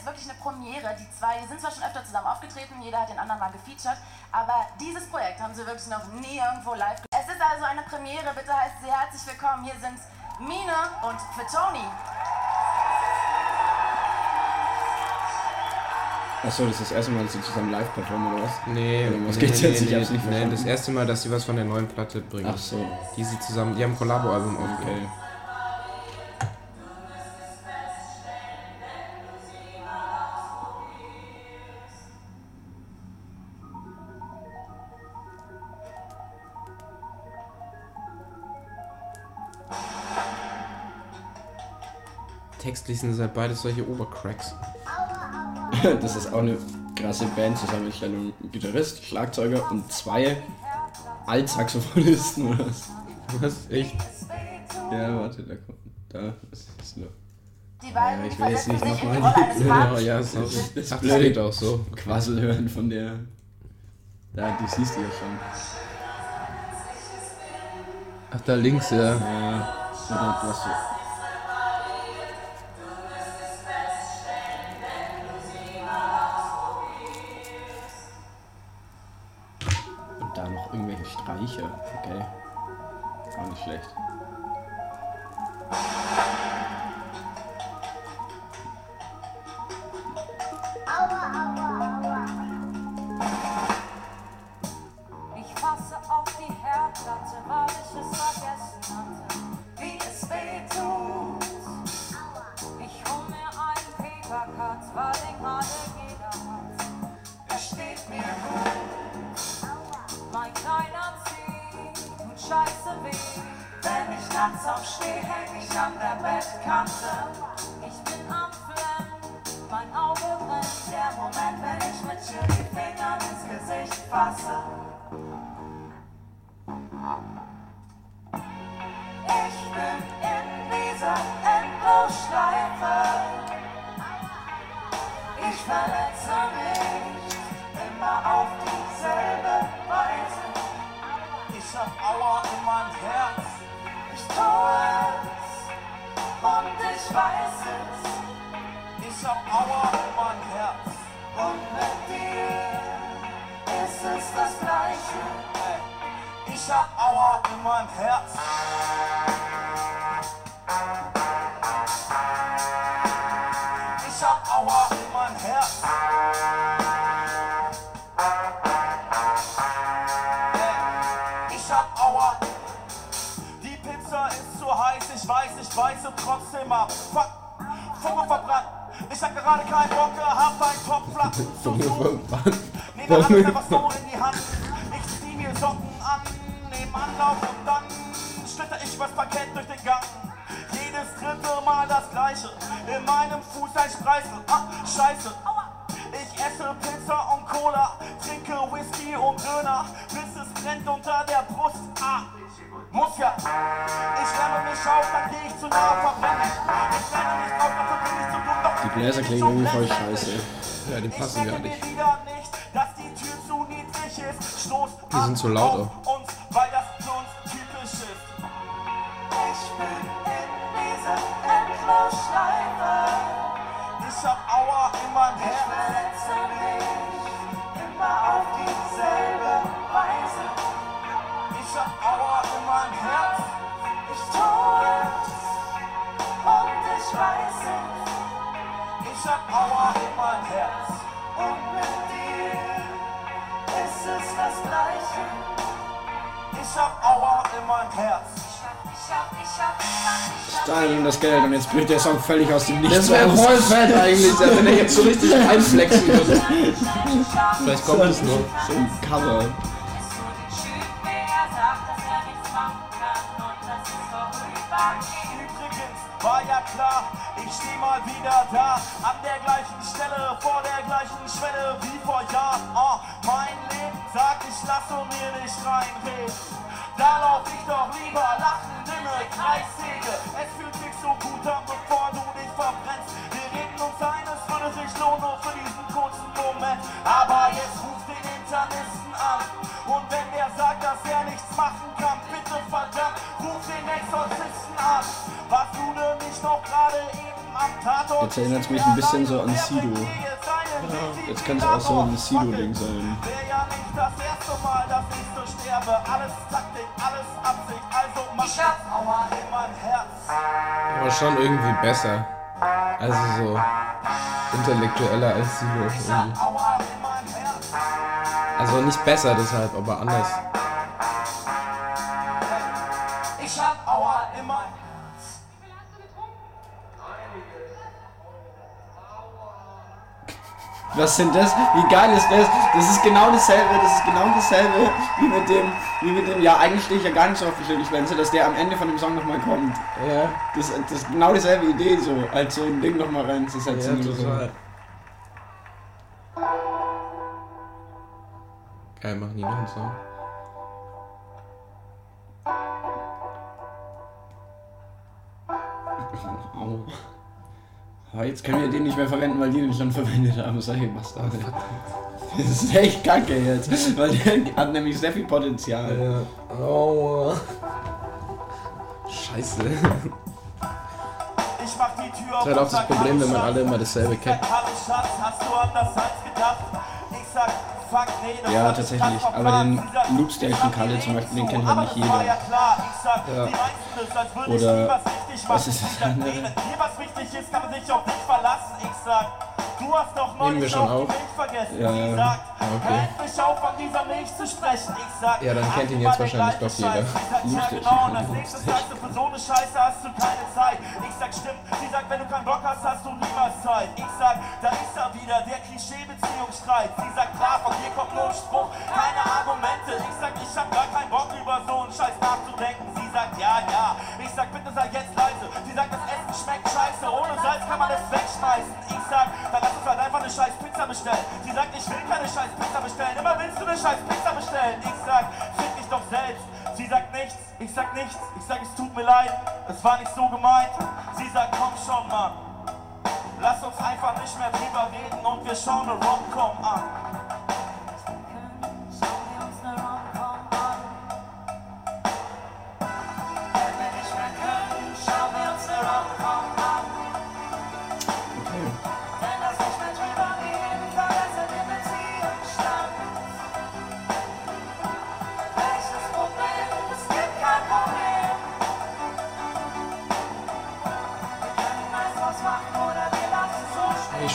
jetzt wirklich eine Premiere. Die zwei sind zwar schon öfter zusammen aufgetreten, jeder hat den anderen mal gefeatured, aber dieses Projekt haben sie wirklich noch nie irgendwo live. Es ist also eine Premiere, bitte heißt sie herzlich willkommen. Hier sind Mine und Fitoni. Achso, das ist das erste Mal, dass sie zusammen live performen oder was? Nee, Oder was nee, geht's nee, jetzt? Ich nee, hab's nicht nee, verstanden. das erste Mal, dass sie was von der neuen Platte bringen. Ach so. Die sie zusammen, die haben ein Kollabo-Album aufgenommen. Okay. Textlich sind es halt beides solche Obercracks. Das ist auch eine krasse Band. Zusammen mit einem Gitarrist, Schlagzeuger und zwei Altsaxophonisten oder was? Was? Echt? Ja, warte, da kommt. Da ist es noch. Die beiden Ja, ich will jetzt nicht die nochmal die- Ja, Papstes. ja, ist auch, Das Ach, das Blöde. geht auch so. Quassel hören von der. Da, die siehst du ja schon. Ach, da links, ja. Ja, oder was Streicher. Okay. Gar nicht schlecht. Scheiße. Ich esse Pizza und Cola, trinke Whisky und Döner, bis es brennt unter der Brust. Ah, muss ja. Ich wärme mich auf, dann geh ich zu nah, verbrenne ich. Ich renne nicht drauf, dafür bin ich zu dumm, doch Die Bläser klingen irgendwie voll scheiße. Ja, die ich passen gar nicht. mir wieder nicht, dass die Tür zu niedrig ist. Stoß Die sind zu laut auf das Geld und jetzt bricht der Song völlig aus dem Nichts Das wäre voll fett eigentlich, wenn er jetzt so richtig einflexen würde. Vielleicht kommt es noch. So ein Cover. Er war ja klar, ich steh mal wieder da. An der gleichen Stelle, vor der gleichen Schwelle wie vor Jahren. Ah, mein Leben sagt, ich lasse mir nicht reinreden. Da lauf ich doch lieber lachend ne Kreissäge. Es fühlt sich so gut an, bevor du dich verbrennst. Wir reden uns ein, es würde sich lohnen, nur für diesen kurzen Moment. Aber jetzt ruf den Internisten an. Und wenn der sagt, dass er nichts machen kann, bitte verdammt, ruf den Exorzisten an. Warst du denn nicht noch gerade eben am Tatort Jetzt erinnert's mich ein bisschen so an Sido. Jetzt kann es auch so ein Sido-Ding sein. Wär ja nicht das erste Mal, dass ich so sterbe. Alles Taktik, alles Absicht, Aber schon irgendwie besser. Also so intellektueller als Herz. Also nicht besser deshalb, aber anders. Was sind das? Wie geil ist das? Das ist genau dasselbe, das ist genau dasselbe wie mit dem, wie mit dem, ja eigentlich stehe ich ja gar nicht so auf die Schwenze, dass der am Ende von dem Song nochmal kommt. Ja, Das, das ist genau dieselbe Idee so, als so ein Ding nochmal ja reinzusetzen. oder so. total. Geil, machen die noch einen Song. Au. Aber jetzt können wir den nicht mehr verwenden, weil die den schon verwendet haben. Solche Bastarde. Das ist echt kacke jetzt. Weil der hat nämlich sehr viel Potenzial. Ja. Aua. Scheiße. Ich mach die Tür auf Das ist halt auch das Problem, wenn man alle immer dasselbe kennt. Ja, tatsächlich. Aber den sagt, Loopstyle ich von Kalle zum Beispiel, den kennt halt nicht jeder. ja Oder- nie was richtig machen. was ist das andere? Du hast doch Nehmen wir schon auf? die Milch vergessen. Ja, Sie ja. sagt, Okay. auf, von dieser Milch zu sprechen. Ich sag, Ja, dann kennt ihn jetzt die wahrscheinlich doch jeder. Ich sag, ja genau, und als nächstes sagst du, für so eine Scheiße hast du keine Zeit. Ich sag, stimmt. Sie sagt, wenn du keinen Bock hast, hast du niemals Zeit. Ich sag, da ist er wieder, der Klischee-Beziehungsstreit. Sie sagt, klar, von dir kommt nur ein Spruch, keine Argumente. Ich sag, ich hab gar keinen Bock über so einen Scheiß nachzudenken. Sie sagt, ja, ja. Ich sag, bitte sei jetzt leise. Sie sagt, das Essen schmeckt scheiße, ohne Salz kann man es bestellen. Sie sagt, ich will keine scheiß Pizza bestellen. Immer willst du eine scheiß Pizza bestellen. Ich sag, fick dich doch selbst. Sie sagt nichts, ich sag nichts. Ich sag, es tut mir leid, es war nicht so gemeint. Sie sagt, komm schon, Mann. Lass uns einfach nicht mehr drüber reden und wir schauen eine Rom-Com an.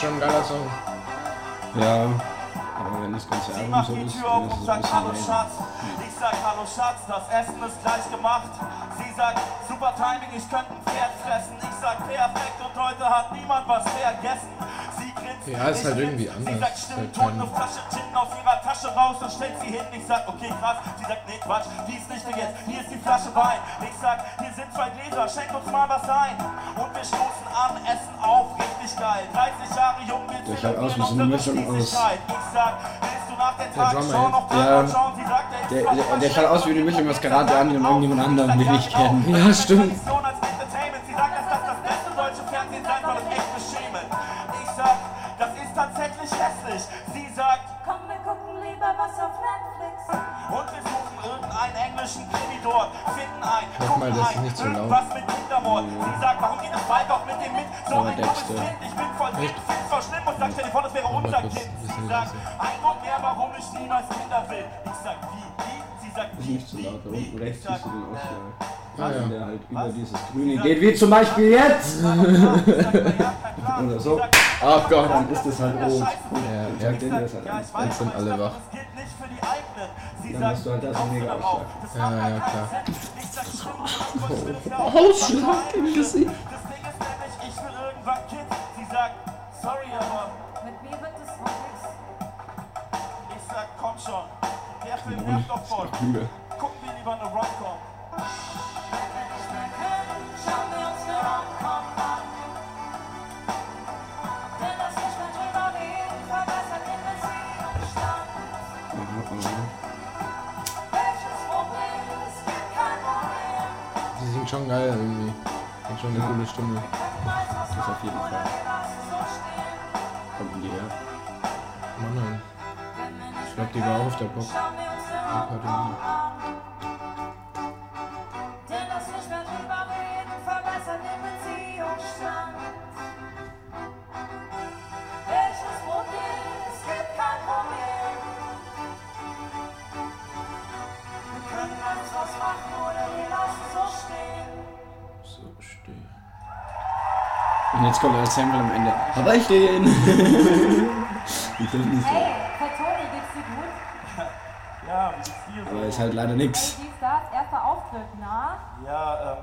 Schon ein geiler Song. Ja. Aber wenn das ganze Sie Album macht so die ist, Tür auf dann ist und es ein sagt bisschen. Schatz. Ich sag Hallo Schatz, das Essen ist gleich gemacht. Sie sagt super Timing, ich könnte ein Pferd fressen. Ich sag perfekt und heute hat niemand was vergessen. Sie Ja, ist halt irgendwie Sie anders. sagt Ist stimmt, halt tut kein- eine Flasche Gin aus ihrer Tasche raus und stellt sie hin. Ich sag okay krass. Sie sagt nee Quatsch, die ist nicht jetzt. Hier ist die Flasche Wein. Ich sag hier sind zwei Gläser, schenk uns mal was ein. Und wir stoßen an, essen auf, richtig geil. 30 Jahre jung, wir Der schaut aus wie so eine Mischung aus-. Ich sag, willst du nach der noch. Tatort schauen? Sie sagt, der Der, der, der schaut aus wie eine Mischung aus Karate Andi und irgendjemand anderem, den ich kenne. Ja, stimmt. Dort, finden ein, gucken mal, das ist ein, nicht so laut. irgendwas mit Kindermord. Sie sagt, warum geht das Ball doch mit dem mit? So ein dummes. Kind, ich bin voll drin, find's voll schlimm und sag, stell dir vor, das wäre unser kurz Kind. Sie sagt, ein Grund mehr, warum ich niemals Kinder will. Ich sag, wie, wie? Sie sagt, Ist wie, nicht so laut, wie, unten wie? rechts Ich sag, Ausschlag. Ah, ja. Der halt über dieses Grüne geht, wie zum Beispiel jetzt! Oder so. Ach Gott. Dann ist das halt rot. Ja, ja. das halt an. Jetzt sind alle wach. Dann hast du halt da so einen mega Ausschlag. Ja, ja, klar. Ausschlag im Gesicht. Das Ding ist nämlich, ich will irgendwann Kind. Sie sagt, sorry, aber Mit mir wird es noch nichts. ich sag, komm schon. Der Film nervt doch voll. Gucken wir lieber eine Rom-Com. schon geil irgendwie. Klingt schon eine ja. coole Stimme. Das ist auf jeden Fall. Kommt die her? Mann, nein. Ich glaube, die war auch auf der Box. können ganz was machen oder wir lassen so stehen den Beziehungsstand. Und jetzt kommt das Sample am Ende. Hab ich den? ich finde nicht so. Hey, Fatoni, geht's dir gut? Ja, wie geht's dir so? Aber ist halt leider nix. das, erster Auftritt, na? Ja, ähm.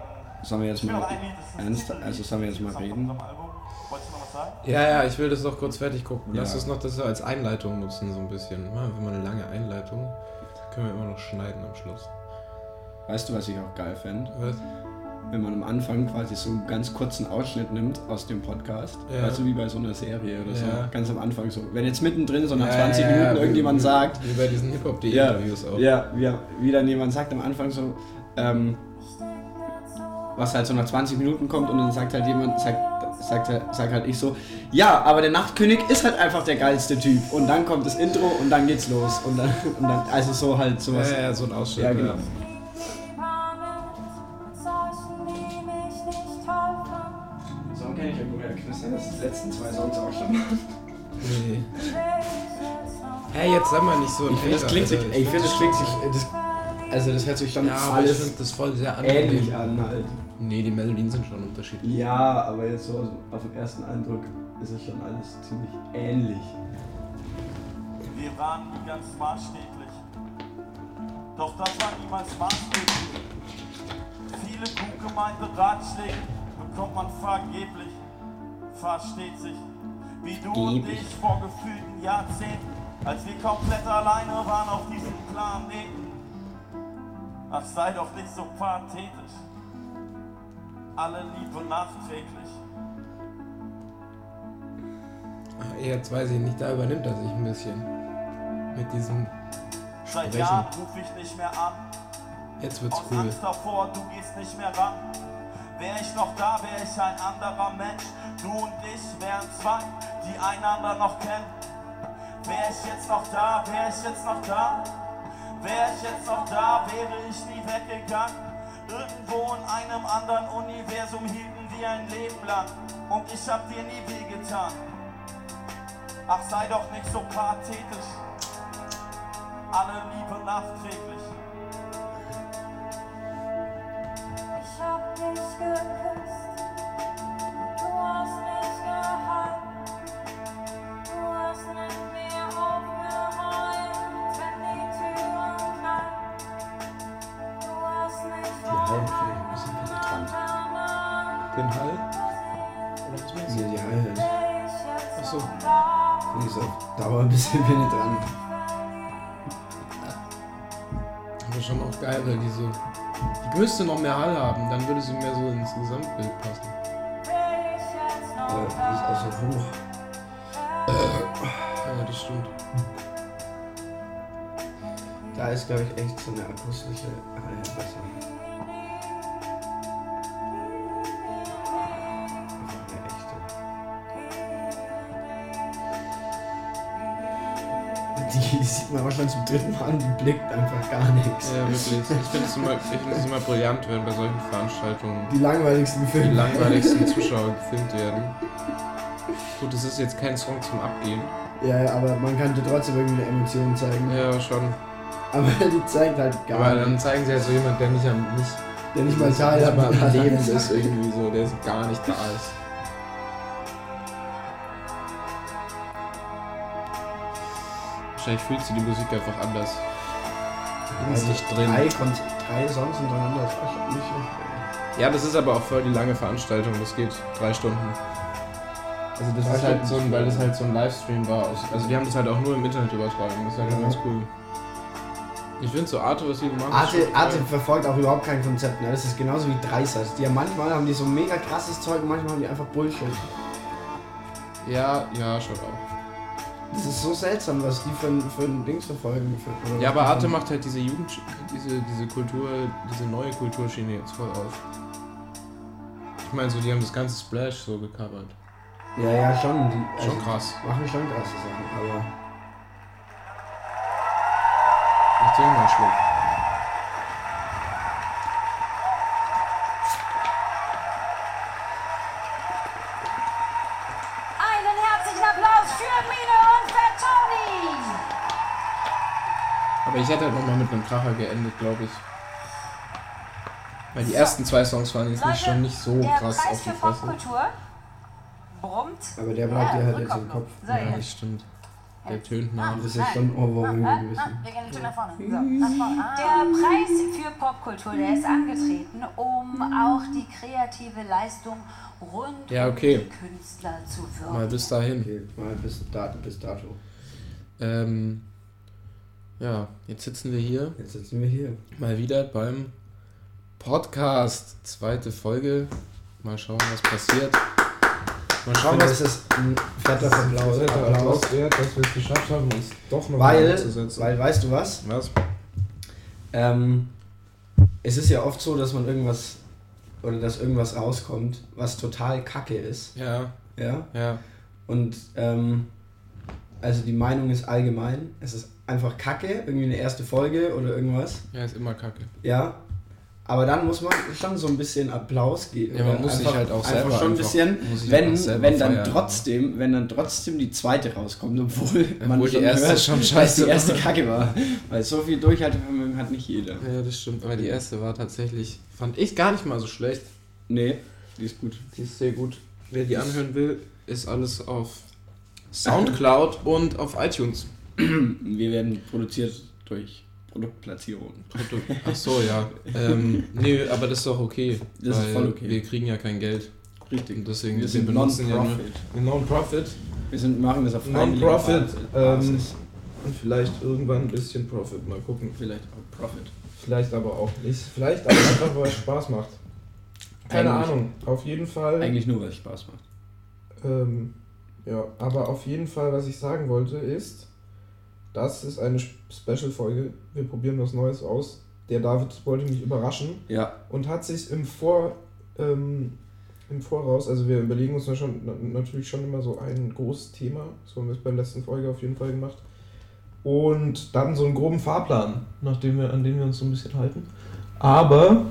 Sollen wir jetzt Ich will mal ernst, also sollen wir jetzt mal reden? unserem Album. Wolltest du noch was sagen? Ja, ja, ich will das noch kurz fertig gucken. Lass Ja. uns noch das so als Einleitung nutzen, so ein bisschen. Wir mal eine lange Einleitung. Können wir immer noch schneiden am Schluss. Weißt du, was ich auch geil fände? Was? Wenn man am Anfang quasi so einen ganz kurzen Ausschnitt nimmt aus dem Podcast. Ja. Weißt du, wie bei so einer Serie oder so. Ja. Ganz am Anfang so. Wenn jetzt mittendrin so nach Ja, 20 ja, ja, Minuten irgendjemand wie, sagt, Wie bei diesen Hip-Hop.de Ja, Interviews auch. ja, wie, dann jemand sagt am Anfang so, ähm, was halt so nach 20 Minuten kommt und dann sagt halt jemand, sagt, sagt, halt- sagt halt ich so, ja, aber der Nachtkönig ist halt einfach der geilste Typ. Und dann kommt das Intro und dann geht's los. Und dann, und dann also so halt sowas. ja, ja, so ein Ausschnitt. Ja, genau. Letzten zwei Songs auch schon. Nee. Hey, jetzt sag mal nicht so Ich finde, das klingt sich, ich finde, das klingt sich, das, also das hört sich schon Ja, aber ich alles finde das voll sehr ähnlich an halt. Nee, die Melodien sind schon unterschiedlich. Ja, aber jetzt so auf den ersten Eindruck ist es schon alles ziemlich ähnlich. Wir waren nie ganz maßstäblich. Doch das war niemals maßgeblich. Viele gut gemeinte Ratschläge bekommt man vergeblich. Versteht sich, wie du und ich vor gefühlten Jahrzehnten, als wir komplett alleine waren auf diesem Planeten. Ach, sei doch nicht so pathetisch. Alle Liebe nachträglich. Ah, Jetzt weiß ich nicht, da übernimmt er sich ein bisschen. Mit diesem. Seit Sprechen. Jahren ruf ich nicht mehr an. Jetzt wird's Aus cool. Angst davor, du gehst nicht mehr ran. Wär ich noch da, wär ich ein anderer Mensch. Du und ich wären zwei, die einander noch kennen. Wär ich jetzt noch da, wär ich jetzt noch da. Wär ich jetzt noch da, wäre ich nie weggegangen. Irgendwo in einem anderen Universum hielten wir ein Leben lang. Und ich hab dir nie wehgetan. Ach, sei doch nicht so pathetisch. Alle Liebe nachträglich. Bisschen penetrant. Aber schon auch geil, weil die so. Die müsste noch mehr Hall haben, dann würde sie mehr so ins Gesamtbild passen. Aber die ist auch so hoch. Ja, das stimmt. Da ist, glaube ich, echt so eine akustische Halle besser. Sieht man schon zum dritten Mal an, die blickt einfach gar nichts. Ja, wirklich. Ich finde es immer, find immer brillant, wenn bei solchen Veranstaltungen Die langweiligsten die Filme. langweiligsten Zuschauer gefilmt werden. Gut, es ist jetzt kein Song zum Abgehen. Ja, aber man könnte trotzdem irgendwie eine Emotion zeigen. Ja, schon. Aber die zeigt halt gar Aber dann nichts. zeigen sie halt so jemand, der nicht am nicht, Der nicht mal Teil am. Leben ist irgendwie so, der gar nicht da ist. Wahrscheinlich fühlst du die Musik einfach anders. Also nicht drin. Drei, Kon drei Songs hintereinander ist schon nicht schlecht. Ja, das ist aber auch voll die lange Veranstaltung. Das geht drei Stunden. Also das Drei ist halt so ein, weil das halt so ein Livestream war. Also die haben das halt auch nur im Internet übertragen. Das ist halt Ja. ganz cool. Ich finde so Arte, was die machen. ist Arte, Arte verfolgt auch überhaupt kein Konzept. Ne? Das ist genauso wie Dreisers. Die haben manchmal haben die so mega krasses Zeug und manchmal haben die einfach Bullshit. Ja, ja, schon auch. Das ist so seltsam, was die für, ein- für ein Dings verfolgen. Für, Ja, aber Arte macht halt diese Jugend, diese, diese Kultur, diese neue Kulturschiene jetzt voll auf. Ich meine, so, die haben das ganze Splash so gecovert. Ja, ja, schon. Die, also, Schon krass. Machen schon krasse Sachen, aber. Ich trinke mal einen Schluck. Mit einem Kracher geendet, glaube ich. Weil die ersten zwei Songs waren jetzt nicht, schon nicht so der krass Preis auf die für Fresse. Popkultur. brummt. Aber der bleibt Ja, dir halt jetzt im Kopf. So, Ja, jetzt. das stimmt. Der tönt nach. Das ist schon Ohrwurm Ah, gewesen. ah, wir gehen ein Stück nach vorne. So. Nach vorne. Ah. Der Preis für Popkultur, der ist angetreten, um auch die kreative Leistung rund Ja, okay. um die Künstler zu Mal fördern. bis dahin. Okay, mal bis, dat, bis dato. Ähm, ja, jetzt sitzen wir hier Jetzt sitzen wir hier. mal wieder beim Podcast. Zweite Folge. Mal schauen, was passiert. Mal schauen, finde, was das ist ein fetter Applaus. Fetter Applaus. Wert, dass wir es geschafft haben, uns doch noch Weil, einzusetzen. weil, weißt du was? was? Ähm, es ist ja oft so, dass man irgendwas oder dass irgendwas rauskommt, was total kacke ist. Ja, Ja. ja. Und ähm, also die Meinung ist allgemein, es ist einfach kacke, irgendwie eine erste Folge oder irgendwas. Ja, ist immer kacke. Ja. Aber dann muss man schon so ein bisschen Applaus geben. Ja, man Oder muss sich einfach, halt auch einfach selber schon ein einfach- bisschen, sich wenn, einfach wenn dann feiern. trotzdem, wenn dann trotzdem die zweite rauskommt, obwohl man Obwohl die erste hört, schon scheiße die erste. Kacke war. Weil so viel Durchhaltevermögen hat nicht jeder. Ja, das stimmt. Aber die erste war tatsächlich, fand ich gar nicht mal so schlecht. Nee, die ist gut. Die ist sehr gut. Wer die anhören will, ist alles auf Soundcloud und auf iTunes. Wir werden produziert durch Produktplatzierung. Ach so, ja. Ähm, nee, aber das ist doch okay. Das ist voll okay. Wir kriegen ja kein Geld. Richtig. Und deswegen Wir sind benutzen ja nur Non-Profit. Wir sind, machen das auf Non-Profit. Ähm, und vielleicht irgendwann ein bisschen Profit. Mal gucken. Vielleicht auch Profit. Vielleicht aber auch nicht. Vielleicht aber einfach, weil es Spaß macht. Keine Eigentlich- Ahnung. Auf jeden Fall. Eigentlich nur, weil es Spaß macht. Ähm, ja, aber auf jeden Fall, was ich sagen wollte, ist, das ist eine Special-Folge. Wir probieren was Neues aus. Der David wollte mich überraschen Ja, und hat sich im Vor ähm, im Voraus, also wir überlegen uns schon, na, natürlich schon immer so ein großes Thema. So haben wir es bei der letzten Folge auf jeden Fall gemacht. Und dann so einen groben Fahrplan, nachdem wir, an den wir uns so ein bisschen halten. Aber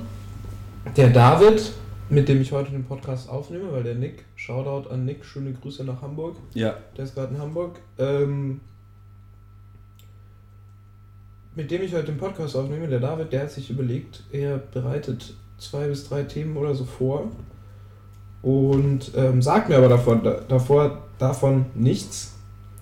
der David, mit dem ich heute den Podcast aufnehme, weil der Nick, Shoutout an Nick, schöne Grüße nach Hamburg. ja. Der ist gerade in Hamburg. Ähm, mit dem ich heute den Podcast aufnehme, der David, der hat sich überlegt, er bereitet zwei bis drei Themen oder so vor und ähm, sagt mir aber davon, da, davor davon nichts,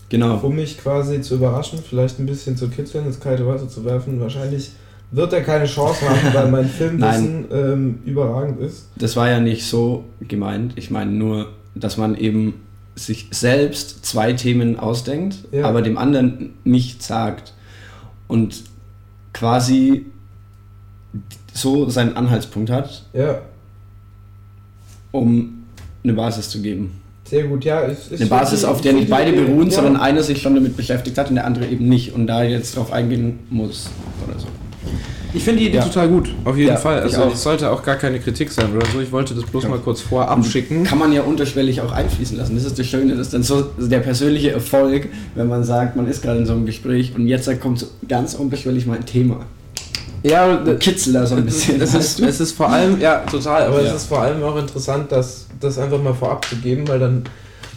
Genau. um mich quasi zu überraschen, vielleicht ein bisschen zu kitzeln, ins kalte Wasser zu werfen. Wahrscheinlich wird er keine Chance haben, weil mein Filmwissen ähm, überragend ist. Das war ja nicht so gemeint. Ich meine nur, dass man eben sich selbst zwei Themen ausdenkt, Ja. aber dem anderen nicht sagt. Und quasi so seinen Anhaltspunkt hat, Ja, um eine Basis zu geben. sehr gut. Ja, es ist Eine Basis, die- auf der nicht beide beruhen, Ja. sondern einer sich schon damit beschäftigt hat und der andere eben nicht und da jetzt drauf eingehen muss oder so. Ich finde die Idee Ja. total gut, auf jeden Ja, Fall. ich Also es sollte auch gar keine Kritik sein oder so. Ich wollte das bloß Ja. mal kurz vorab schicken. Kann man ja unterschwellig auch einfließen lassen. Das ist das Schöne, das ist dann so der persönliche Erfolg, wenn man sagt, man ist gerade in so einem Gespräch und jetzt kommt so ganz unterschwellig mal ein Thema. Ja, Kitzel da so ein bisschen. es, ist, es ist vor allem, ja, total, aber Ja. es ist vor allem auch interessant, das, das einfach mal vorab zu geben, weil dann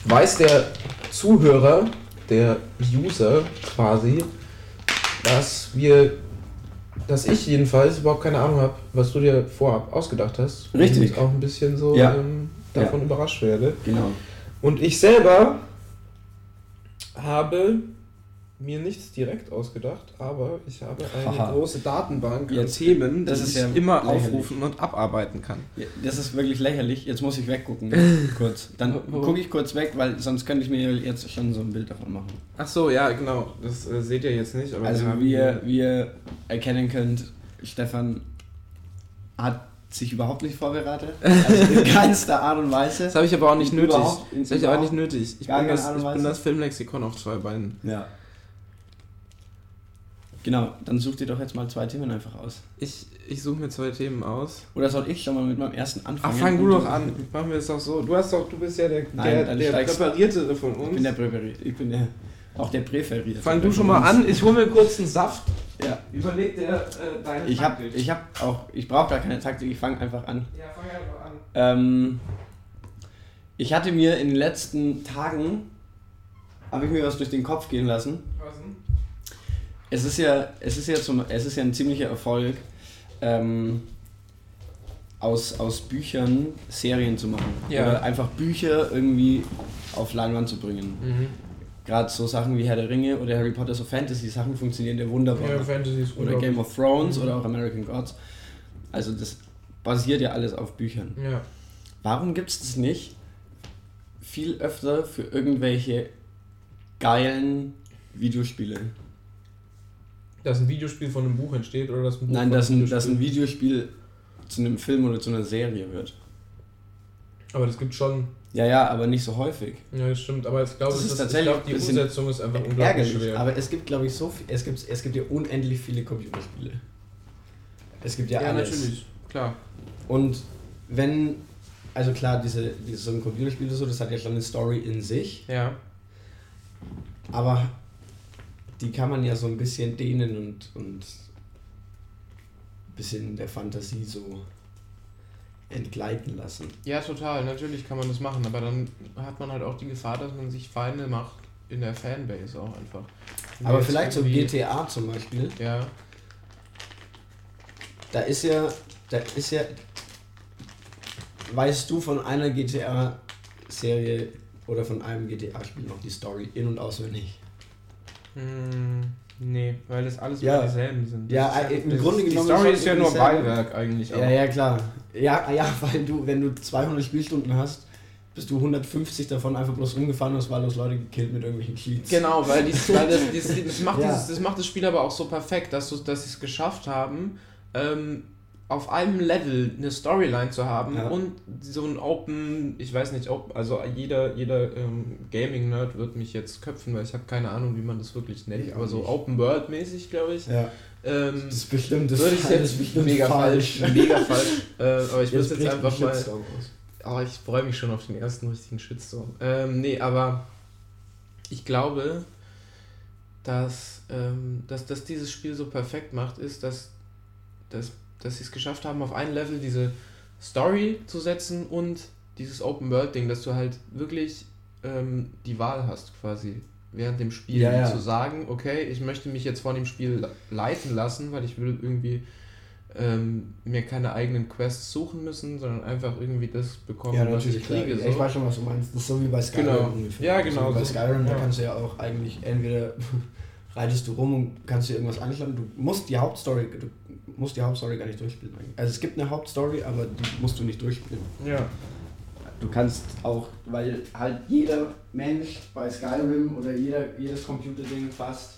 weiß der Zuhörer, der User quasi, dass wir, dass ich jedenfalls überhaupt keine Ahnung habe, was du dir vorab ausgedacht hast. Richtig. Und auch ein bisschen so Ja. ähm, davon überrascht werde. genau. Und ich selber habe mir nichts direkt ausgedacht, aber ich habe eine Haha. große Datenbank an Themen, das die ist ich ja immer lächerlich. aufrufen und abarbeiten kann. Ja, Das ist wirklich lächerlich. Jetzt muss ich weggucken. kurz. Dann gucke ich kurz weg, weil sonst könnte ich mir jetzt schon so ein Bild davon machen. Ach so, ja, genau. Das äh, seht ihr jetzt nicht, Also wir haben wie ihr, wie ihr erkennen könnt, Stefan hat sich überhaupt nicht vorbereitet. Also in keinster Art und Weise. Das habe ich aber auch nicht nötig. Das habe ich aber nicht nötig. Ich bin, das, ich bin das Filmlexikon auf zwei Beinen. Ja. Genau, dann such dir doch jetzt mal zwei Themen einfach aus. Ich, ich suche mir zwei Themen aus. Oder soll ich schon mal mit meinem ersten Ach, anfangen? fang du doch an. Machen wir es doch so. Du hast doch, du bist ja der, Nein, der, der Präpariertere von Ich uns. bin der Präferiert. Ich bin der, auch der Präferierte. Fang du schon mal an. Ich hole mir kurz einen Saft. Ja. Überleg dir äh, deine Ich hab, Taktik. ich hab auch, ich brauche gar keine Taktik, ich fange einfach an. Ja, fang einfach an. Ähm, ich hatte mir in den letzten Tagen, habe ich mir was durch den Kopf gehen lassen. Was? Es ist ja, es ist ja, zum, es ist ja ein ziemlicher Erfolg, ähm, aus, aus Büchern Serien zu machen. Ja. Oder einfach Bücher irgendwie auf Leinwand zu bringen. Mhm. Gerade so Sachen wie Herr der Ringe oder Harry Potter, so Fantasy-Sachen funktionieren ja wunderbar. Ja, Fantasy ist oder Game of. Thrones Mhm. oder auch American Gods. Also das basiert ja alles auf Büchern. Ja. Warum gibt es das nicht viel öfter für irgendwelche geilen Videospiele? Dass ein Videospiel von einem Buch entsteht oder dass ein Buch Nein, dass ein, dass ein Videospiel- zu einem Film oder zu einer Serie wird. Aber das gibt schon. Ja, ja, aber nicht so häufig. Ja, das stimmt. Aber ich glaube, Das das ist ich tatsächlich glaube, die Umsetzung ist einfach unglaublich Ärgerlich, schwer. aber es gibt, glaube ich, so viel. Es gibt, es gibt ja unendlich viele Computerspiele. Es gibt ja, alles. Klar. Und wenn, also klar, diese, diese, so ein Computerspiel oder so, das hat ja schon eine Story in sich, Ja. aber die kann man ja so ein bisschen dehnen und, und ein bisschen der Fantasie so entgleiten lassen. Ja, total. Natürlich kann man das machen, aber dann hat man halt auch die Gefahr, dass man sich Feinde macht in der Fanbase auch einfach. Wenn Aber vielleicht so GTA zum Beispiel, Ja. da ist ja, da ist ja, weißt du von einer GTA-Serie oder von einem GTA-Spiel noch die Story in- und auswendig? Hm, nee, weil das alles Ja. dieselben sind. Ja, Das ist äh, im Grunde die genommen Story schon ist ja nur. Beiwerk eigentlich. Ja, ja, klar. Ja, ja, weil du, wenn du 200 Spielstunden hast, bist du 150 davon einfach bloß rumgefahren und hast wahllos Leute gekillt mit irgendwelchen Cheats. Genau, weil, dies, weil das, das, das, macht Ja. dieses, das macht das Spiel aber auch so perfekt, dass, du- dass sie es geschafft haben, ähm, auf einem Level eine Storyline zu haben Ja. und so ein Open, ich weiß nicht, ob, also jeder, jeder ähm, Gaming-Nerd wird mich jetzt köpfen, weil ich habe keine Ahnung, wie man das wirklich nennt, Ich aber so. Open-World-mäßig, glaube ich. Ja, Ähm, das ist bestimmt, das würde ich das jetzt bestimmt mega falsch. Mega falsch. Äh, aber ich muss jetzt bricht einfach ein mal. Oh, ich freue mich schon auf den ersten richtigen Shitstorm. Ähm, nee, aber ich glaube, dass, ähm, dass, dass dieses Spiel so perfekt macht, ist, dass, dass, dass sie es geschafft haben, auf ein Level diese Story zu setzen und dieses Open-World-Ding, dass du halt wirklich ähm, die Wahl hast, quasi während dem Spiel Ja, ja. zu sagen, okay, ich möchte mich jetzt von dem Spiel leiten lassen, weil ich will irgendwie ähm, mir keine eigenen Quests suchen müssen, sondern einfach irgendwie das bekommen, Ja, was natürlich, ich kriege. Ja, ich so. weiß schon, was du meinst. Das ist so wie bei Skyrim Genau. ungefähr. Ja, genau So wie bei so. Skyrim, da kannst du ja auch eigentlich entweder reitest du rum und kannst dir irgendwas anschauen. Du musst die Hauptstory, du musst die Hauptstory gar nicht durchspielen. Also es gibt eine Hauptstory, aber die musst du nicht durchspielen. Ja. Du kannst auch, weil halt jeder Mensch bei Skyrim oder jeder, jedes Computerding fast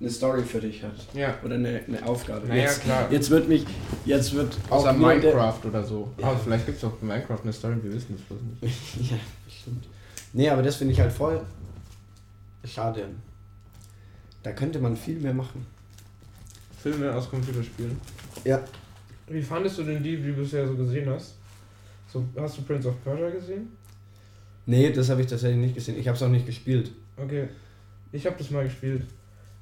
eine Story für dich hat. Ja. Oder eine, eine Aufgabe. Naja, jetzt, klar. Jetzt wird mich, jetzt wird Außer jeder, der- Minecraft oder so. Ja. Aber vielleicht gibt es auch in Minecraft eine Story, wir wissen das bloß nicht. Ja, bestimmt. Nee, aber das finde ich halt voll schade. Da könnte man viel mehr machen. Filme aus Computerspielen. Ja. Wie fandest du denn die, die du bisher so gesehen hast? So, hast du Prince of Persia gesehen? Nee, das habe ich tatsächlich nicht gesehen. Ich habe es auch nicht gespielt. Okay. Ich habe das mal gespielt.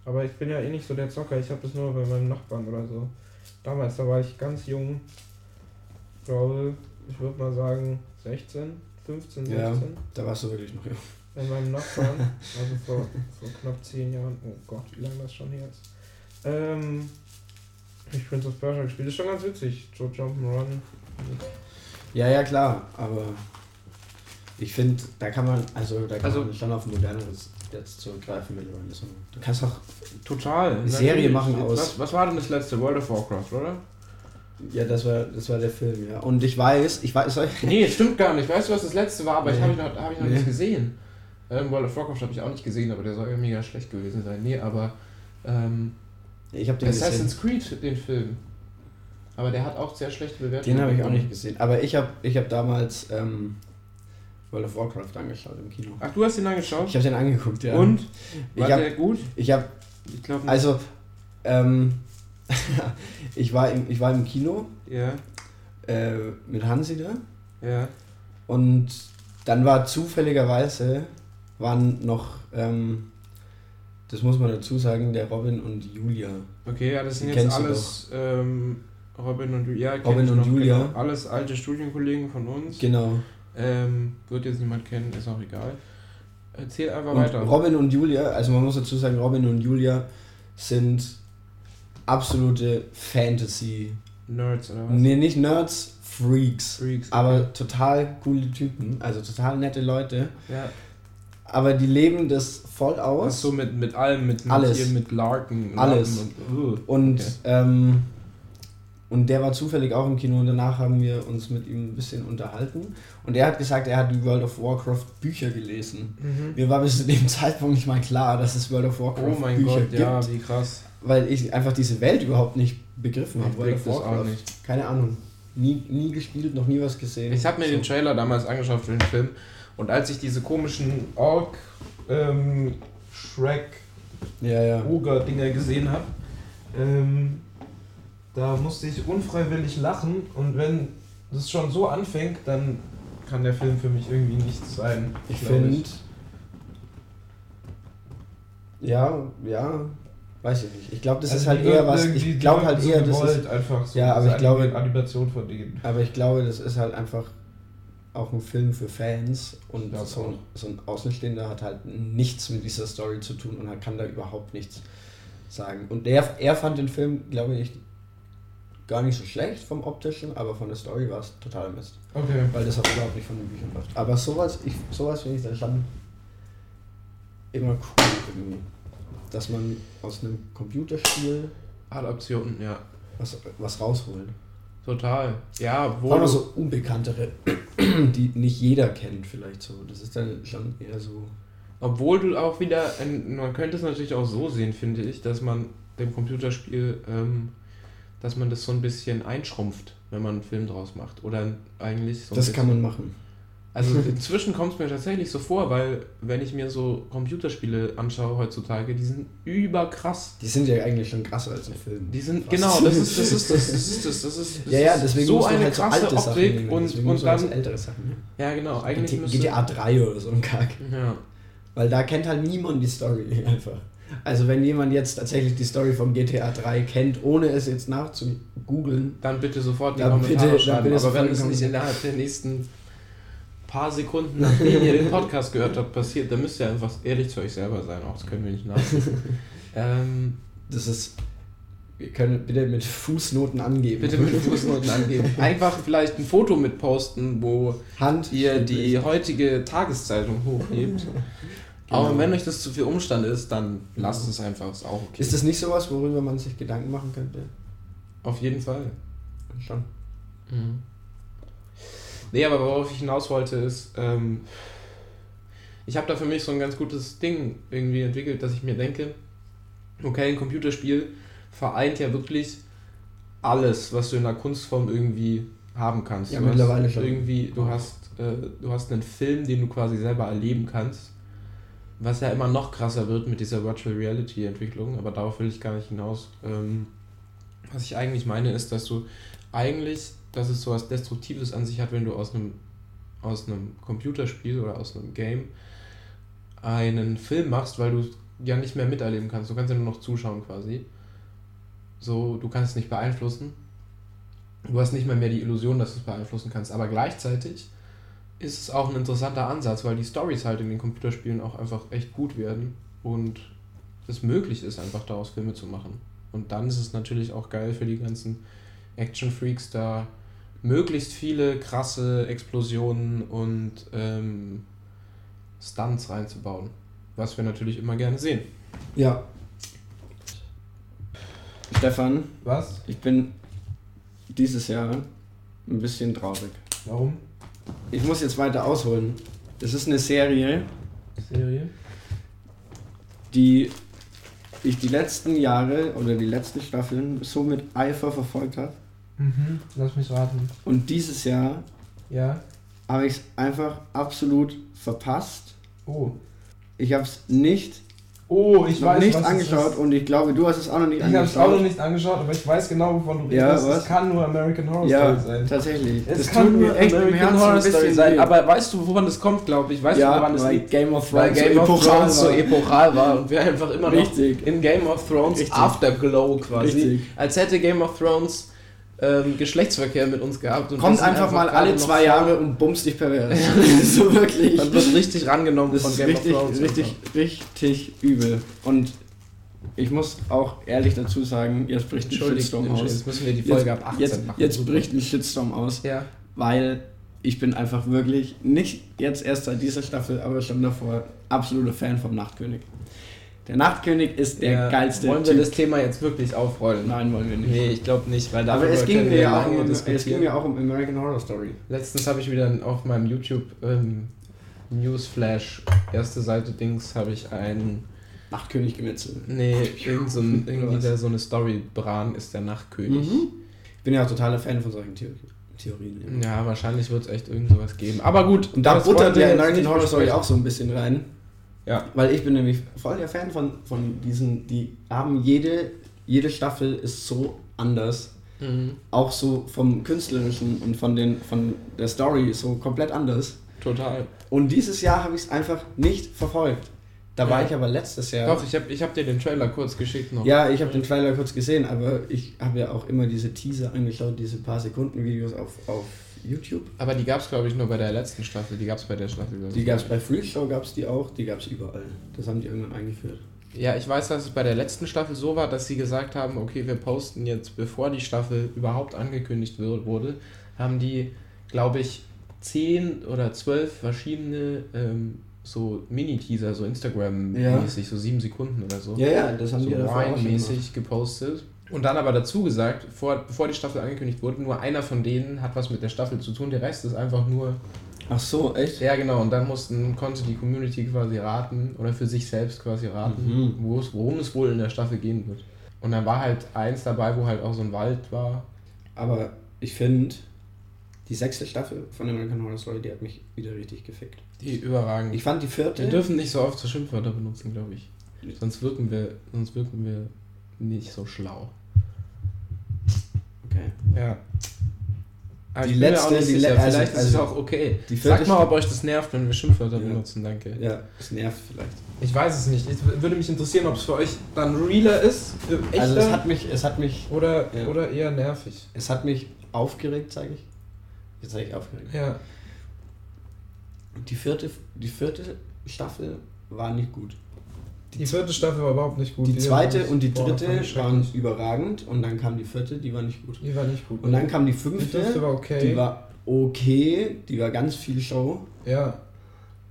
Aber ich bin ja eh nicht so der Zocker. Ich habe das nur bei meinem Nachbarn oder so. Damals, da war ich ganz jung. Glaube, ich würde mal sagen 16, 15, 16. Ja. Da warst du wirklich noch jung. Bei meinem Nachbarn. Also vor, vor knapp 10 Jahren. Oh Gott, wie lange das schon her ist. Ähm, ich Prince of Persia gespielt. Ist schon ganz witzig. So Jump'n'Run. Ja, ja, klar. Aber ich finde, da kann man, also da kann Also- man schon auf ein moderneres jetzt zurückgreifen mittlerweile. So. Du kannst auch, Total. Eine Serie machen aus- Was, was war denn das letzte? World of Warcraft, oder? ja, das war, das war der Film, ja. Und ich weiß, ich weiß, soll ich- Nee, stimmt gar nicht. Weißt du, was das letzte war? Aber ich Nee. habe ich noch, hab ich noch Nee. nicht gesehen. Ähm, World of Warcraft habe ich auch nicht gesehen, aber der soll ja mega schlecht gewesen sein. Nee, aber ähm, ich habe den gesehen. Assassin's Creed, den Film. Aber der hat auch sehr schlechte Bewertungen. Den habe ich auch nicht gesehen. Aber ich habe ich hab damals ähm, World of Warcraft angeschaut im Kino. Ach, du hast ihn angeschaut? Ich habe den angeguckt, ja. Und? Ich War hab- der gut? Ich habe, Ich glaube also, ähm, ich, war im, ich war im Kino Ja, äh, mit Hansi da ja. und dann war zufälligerweise, waren noch, ähm, das muss man dazu sagen, der Robin und Julia. Okay, ja, das sind Die jetzt alles ähm, Robin und Julia. kenn Robin ich und noch, Julia. Genau. Alles alte Studienkollegen von uns. Genau. Ähm, wird jetzt niemand kennen, ist auch egal. Erzähl einfach Und weiter. Robin und Julia, also man muss dazu sagen, Robin und Julia sind absolute Fantasy Nerds oder was? Nee, nicht Nerds, Freaks. Freaks, Aber total coole Typen, also total nette Leute. Ja. Aber die leben das voll aus. Was so mit, mit allem, mit Alles. Tieren, mit Larken. Alles. Und, uh. Und, Okay. ähm, und der war zufällig auch im Kino und danach haben wir uns mit ihm ein bisschen unterhalten. Und er hat gesagt, er hat die World of Warcraft Bücher gelesen. Mhm. Mir war bis zu dem Zeitpunkt nicht mal klar, dass es World of Warcraft Oh mein Bücher Gott, gibt, ja, wie krass. weil ich einfach diese Welt überhaupt nicht begriffen habe. Ich World of Warcraft. Keine Ahnung. Nie, nie gespielt, noch nie was gesehen. Ich habe mir So. den Trailer damals angeschaut für den Film und als ich diese komischen Ork, ähm, Shrek, Ja, ja. Ogre-Dinger gesehen habe, ähm, da musste ich unfreiwillig lachen und wenn das schon so anfängt, dann kann der Film für mich irgendwie nichts sein. Ich finde. Ja, ja, weiß ich nicht. Ich glaube, das Also ist halt eher was. Ich glaube halt eher, das ist. einfach so. Ja, aber ich glaube- Anim- Animation von denen. Aber ich glaube, das ist halt einfach auch ein Film für Fans und so ein, so ein Außenstehender hat halt nichts mit dieser Story zu tun und kann da überhaupt nichts sagen. Und der, er fand den Film, glaube ich, gar nicht so schlecht vom optischen, aber von der Story war es total Mist. Okay. Weil das auch überhaupt nicht von den Büchern läuft. Aber sowas, ich, sowas finde ich dann schon immer cool irgendwie. Dass man aus einem Computerspiel Adaptionen, ja. was, was rausholt. Total. Ja, wo du- so unbekanntere, die nicht jeder kennt vielleicht so. Das ist dann schon eher so. Obwohl du auch wieder, ein, man könnte es natürlich auch so sehen, finde ich, dass man dem Computerspiel, ähm, dass man das so ein bisschen einschrumpft, wenn man einen Film draus macht. Oder eigentlich so ein Das bisschen. kann man machen. Also inzwischen kommt es mir tatsächlich so vor, weil wenn ich mir so Computerspiele anschaue heutzutage, die sind überkrass. Die sind ja eigentlich schon krasser als ein Film. Die sind, Fast. genau, das ist das, ist das, das ist das, ist, das ja, ja, ist deswegen so eine halt so krasse alte Sachen Optik nehmen. und, deswegen und halt so dann, ältere Sachen ja genau, eigentlich GT, müsste, GTA 3 oder so ein Kack. ja, Weil da kennt halt niemand die Story einfach. Also wenn jemand jetzt tatsächlich die Story von GTA 3 kennt, ohne es jetzt nachzugoogeln, dann bitte sofort die Dann Kommentare bitte- dann schreiben. bitte Aber wenn es nicht innerhalb der nächsten paar Sekunden, nachdem ihr den Podcast gehört habt, passiert, dann müsst ihr einfach ehrlich zu euch selber sein. Auch das können wir nicht nachvollziehen. ähm, das ist. Wir können bitte mit Fußnoten angeben. bitte mit Fußnoten angeben. Einfach vielleicht ein Foto mit posten, wo Hand. ihr die heutige Tageszeitung hochhebt. Aber Genau. wenn euch das zu viel Umstand ist, dann lasst es einfach, ist auch okay. Ist das nicht sowas, worüber man sich Gedanken machen könnte? Auf jeden Fall. Schon. Mhm. Nee, aber worauf ich hinaus wollte ist, ähm, ich habe da für mich so ein ganz gutes Ding irgendwie entwickelt, dass ich mir denke, okay, ein Computerspiel vereint ja wirklich alles, was du in der Kunstform irgendwie haben kannst. Ja, du mittlerweile hast schon. Irgendwie, du hast, äh, du hast einen Film, den du quasi selber erleben kannst, was ja immer noch krasser wird mit dieser Virtual Reality Entwicklung, aber darauf will ich gar nicht hinaus. Ähm, was ich eigentlich meine, ist, dass du eigentlich, dass es so was Destruktives an sich hat, wenn du aus einem, aus einem Computerspiel oder aus einem Game einen Film machst, weil du ja nicht mehr miterleben kannst. Du kannst ja nur noch zuschauen quasi. So, du kannst es nicht beeinflussen. Du hast nicht mal mehr die Illusion, dass du es beeinflussen kannst. Aber gleichzeitig ist es auch ein interessanter Ansatz, weil die Stories halt in den Computerspielen auch einfach echt gut werden und es möglich ist, einfach daraus Filme zu machen. Und dann ist es natürlich auch geil für die ganzen Action-Freaks, da möglichst viele krasse Explosionen und ähm, Stunts reinzubauen. Was wir natürlich immer gerne sehen. Ja. Stefan, Was? ich bin dieses Jahr ein bisschen traurig. Warum? Ich muss jetzt weiter ausholen. Es ist eine Serie, Serie? die ich die letzten Jahre oder die letzten Staffeln so mit Eifer verfolgt habe. Mhm, lass mich raten. Und dieses Jahr Ja? habe ich es einfach absolut verpasst. Oh. Ich habe es nicht, Oh, ich noch weiß, nicht angeschaut und ich glaube, du hast es auch noch nicht Ich habe es angeschaut. auch noch nicht angeschaut, aber ich weiß genau, wovon du Ja, redest. Es kann nur American Horror ja, Story sein. tatsächlich. Es das kann nur echt American Horror ein Story sein. weh. Aber weißt du, woran das kommt, glaube ich? Weißt du, ja, woran das liegt? Game of Weil Thrones Game so of epochal Thrones so war. epochal war und wir einfach immer noch Richtig. in Game of Thrones Richtig. Afterglow quasi, Richtig. als hätte Game of Thrones ähm, Geschlechtsverkehr mit uns gehabt. Kommt sind einfach mal alle zwei Jahre und bummst dich pervers. so wirklich. Man wird richtig rangenommen Das von ist Game richtig, of Thrones. richtig, richtig übel. Und ich muss auch ehrlich dazu sagen, jetzt bricht ein Shitstorm aus. jetzt müssen wir die Folge jetzt, ab 18 jetzt, machen. Jetzt Super. bricht ein Shitstorm aus, Ja. weil ich bin einfach wirklich, nicht jetzt erst seit dieser Staffel, aber schon davor, absoluter Fan vom Nachtkönig. Der Nachtkönig ist der ja. geilste Wollen wir Typ. das Thema jetzt wirklich aufrollen? Nein, wollen wir nicht. Nee, ich glaube nicht, weil aber darüber es ging, mir wir ja auch um, es ging ja auch um American Horror Story. Letztens habe ich wieder auf meinem YouTube ähm, Newsflash erste Seite Dings habe ich ein Nachtkönig Gemetzel. nee irgend so ein, irgendwie da so eine Story Bran ist der Nachtkönig. Ich bin ja auch totaler Fan von solchen Theor Theorien. Ja. Ja, wahrscheinlich wird es echt irgend sowas geben. Aber gut, Und da buttert wir der jetzt American nicht Horror Story auch so ein bisschen rein. Ja. Weil ich bin nämlich voll der Fan von, von diesen, die haben jede, jede Staffel ist so anders. Mhm. Auch so vom Künstlerischen und von, den, von der Story so komplett anders. Total. Und dieses Jahr habe ich es einfach nicht verfolgt. Da war Ja. ich aber letztes Jahr. Doch, ich habe ich hab dir den Trailer kurz geschickt noch. Ja, ich habe den Trailer kurz gesehen, aber ich habe ja auch immer diese Teaser angeschaut, diese paar Sekunden Videos auf, auf YouTube. Aber die gab es, glaube ich, nur bei der letzten Staffel. Die gab es bei der Staffel. Die gab es bei Free Show, gab es die auch, die gab es überall. Das haben die irgendwann eingeführt. Ja, ich weiß, dass es bei der letzten Staffel so war, dass sie gesagt haben, okay, wir posten jetzt, bevor die Staffel überhaupt angekündigt wurde, haben die, glaube ich, zehn oder zwölf verschiedene ähm, so Mini-Teaser, so Instagram-mäßig, so sieben Sekunden oder so. Ja, ja, das haben so die Wine-mäßig gepostet. Und dann aber dazu gesagt, vor, bevor die Staffel angekündigt wurde, nur einer von denen hat was mit der Staffel zu tun, der Rest ist einfach nur Ach so, echt? ja, genau. Und dann mussten, konnte die Community quasi raten oder für sich selbst quasi raten, Mhm. worum es wohl in der Staffel gehen wird. Und dann war halt eins dabei, wo halt auch so ein Wald war. Aber ich finde, die sechste Staffel von American Horror Story, die hat mich wieder richtig gefickt. Die überragend. Ich fand die vierte. wir dürfen nicht so oft so Schimpfwörter benutzen, glaube ich. Sonst wirken wir, sonst wirken wir nicht so schlau. Okay. Ja. Aber Die ich mir letzte- die sicher. le- also- Vielleicht ist es also auch okay. Sagt mal, ob euch das nervt, wenn wir Schimpfwörter Ja. benutzen, danke. Ja, es nervt vielleicht. Ich weiß es nicht. Es würde mich interessieren, ob es für euch dann realer ist, echter Also es hat mich, es hat mich, oder, Ja. oder eher nervig. es hat mich aufgeregt, sage ich. Jetzt sage ich aufgeregt. Ja. Die vierte, die vierte Staffel war nicht gut. Die vierte Staffel war überhaupt nicht gut. Die zweite und die dritte waren überragend und dann kam die vierte, die war nicht gut. Die war nicht gut. Und dann kam die die fünfte, fünfte war okay. die war okay, die war ganz viel Show. ja,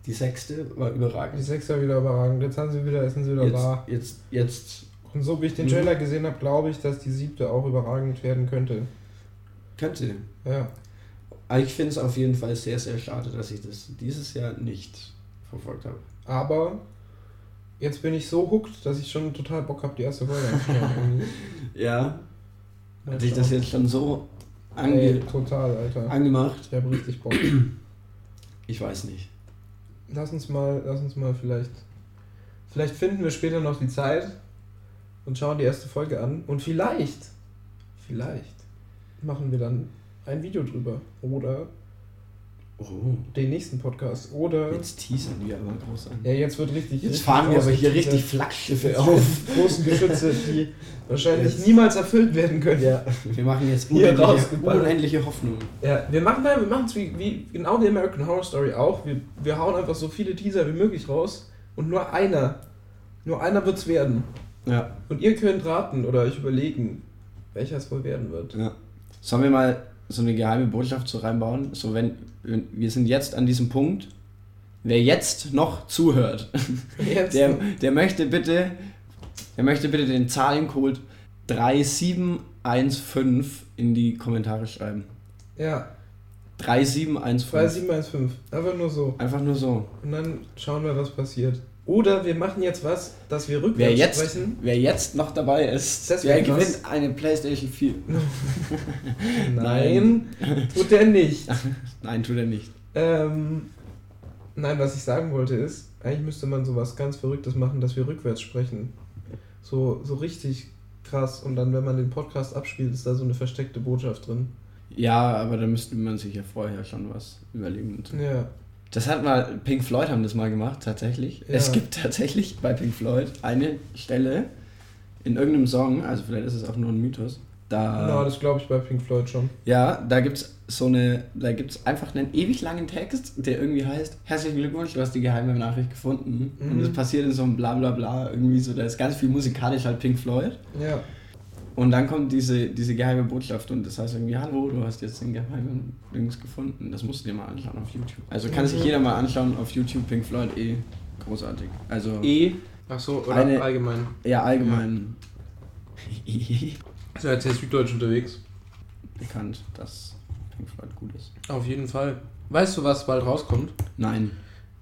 Die sechste war die überragend. sechste war wieder überragend. Jetzt haben sie wieder, sind sie wieder Jetzt, da. jetzt, jetzt Und so wie ich den Mhm. Trailer gesehen habe, glaube ich, dass die siebte auch überragend werden könnte. könnte. Ja. Aber ich finde es auf jeden Fall sehr, sehr schade, dass ich das dieses Jahr nicht verfolgt habe. Aber jetzt bin ich so hooked, dass ich schon total Bock habe, die erste Folge anzuschauen. Ja, hat sich das jetzt schon so Ey, ange total, Alter. angemacht? Ich habe richtig Bock. Ich weiß nicht. Lass uns mal, lass uns mal vielleicht. Vielleicht finden wir später noch die Zeit und schauen die erste Folge an. Und vielleicht, vielleicht machen wir dann ein Video drüber. Oder Oh, den nächsten Podcast. Oder. jetzt teasern wir aber groß an. Ja, jetzt wird richtig. Jetzt richtig fahren wir aber hier richtig Flaggschiffe Jetzt auf. Großen Geschütze, die wahrscheinlich Jetzt. niemals erfüllt werden können. Ja, wir machen jetzt unendliche, unendliche Hoffnung. Ja, wir machen wir machen es wie, wie genau die American Horror Story auch. Wir, wir hauen einfach so viele Teaser wie möglich raus und nur einer, nur einer wird's werden. Ja. Und ihr könnt raten oder euch überlegen, welcher es wohl werden wird. ja. Sollen wir mal so eine geheime Botschaft so reinbauen? So, wenn, wenn wir sind jetzt an diesem Punkt, wer jetzt noch zuhört, Jetzt der, der möchte bitte, der möchte bitte den Zahlencode 3715 in die Kommentare schreiben. ja, 3715. 2715. Einfach nur so. Einfach nur so. Und dann schauen wir, was passiert. Oder wir machen jetzt was, dass wir rückwärts Wer jetzt, sprechen. wer jetzt noch dabei ist, Das der gewinnt eine PlayStation 4. Nein, tut der nicht. Nein, tut er nicht. Ähm, nein, was ich sagen wollte ist, eigentlich müsste man sowas ganz Verrücktes machen, dass wir rückwärts sprechen. So, so richtig krass. Und dann, wenn man den Podcast abspielt, ist da so eine versteckte Botschaft drin. Ja, aber da müsste man sich ja vorher schon was überlegen. Ja. Das hat mal, Pink Floyd haben das mal gemacht, tatsächlich. Ja. Es gibt tatsächlich bei Pink Floyd eine Stelle in irgendeinem Song, also vielleicht ist es auch nur ein Mythos, Da, Ja, das glaube ich bei Pink Floyd schon. Ja, da gibt's so eine, da gibt's einfach einen ewig langen Text, der irgendwie heißt, herzlichen Glückwunsch, du hast die geheime Nachricht gefunden. Und Mhm. es passiert in so einem Blablabla irgendwie so, da ist ganz viel musikalisch halt Pink Floyd. Ja. Und dann kommt diese, diese geheime Botschaft und das heißt irgendwie, hallo, du hast jetzt den geheimen Dings gefunden. Das musst du dir mal anschauen auf YouTube. Also kann sich Mhm. jeder mal anschauen auf YouTube, Pink Floyd, eh großartig. Also, E. Ach so, oder Eine- allgemein. ja, allgemein Ist ja jetzt sehr süddeutsch unterwegs. bekannt, dass Pink Floyd gut ist. Auf jeden Fall. Weißt du, was bald rauskommt? Nein,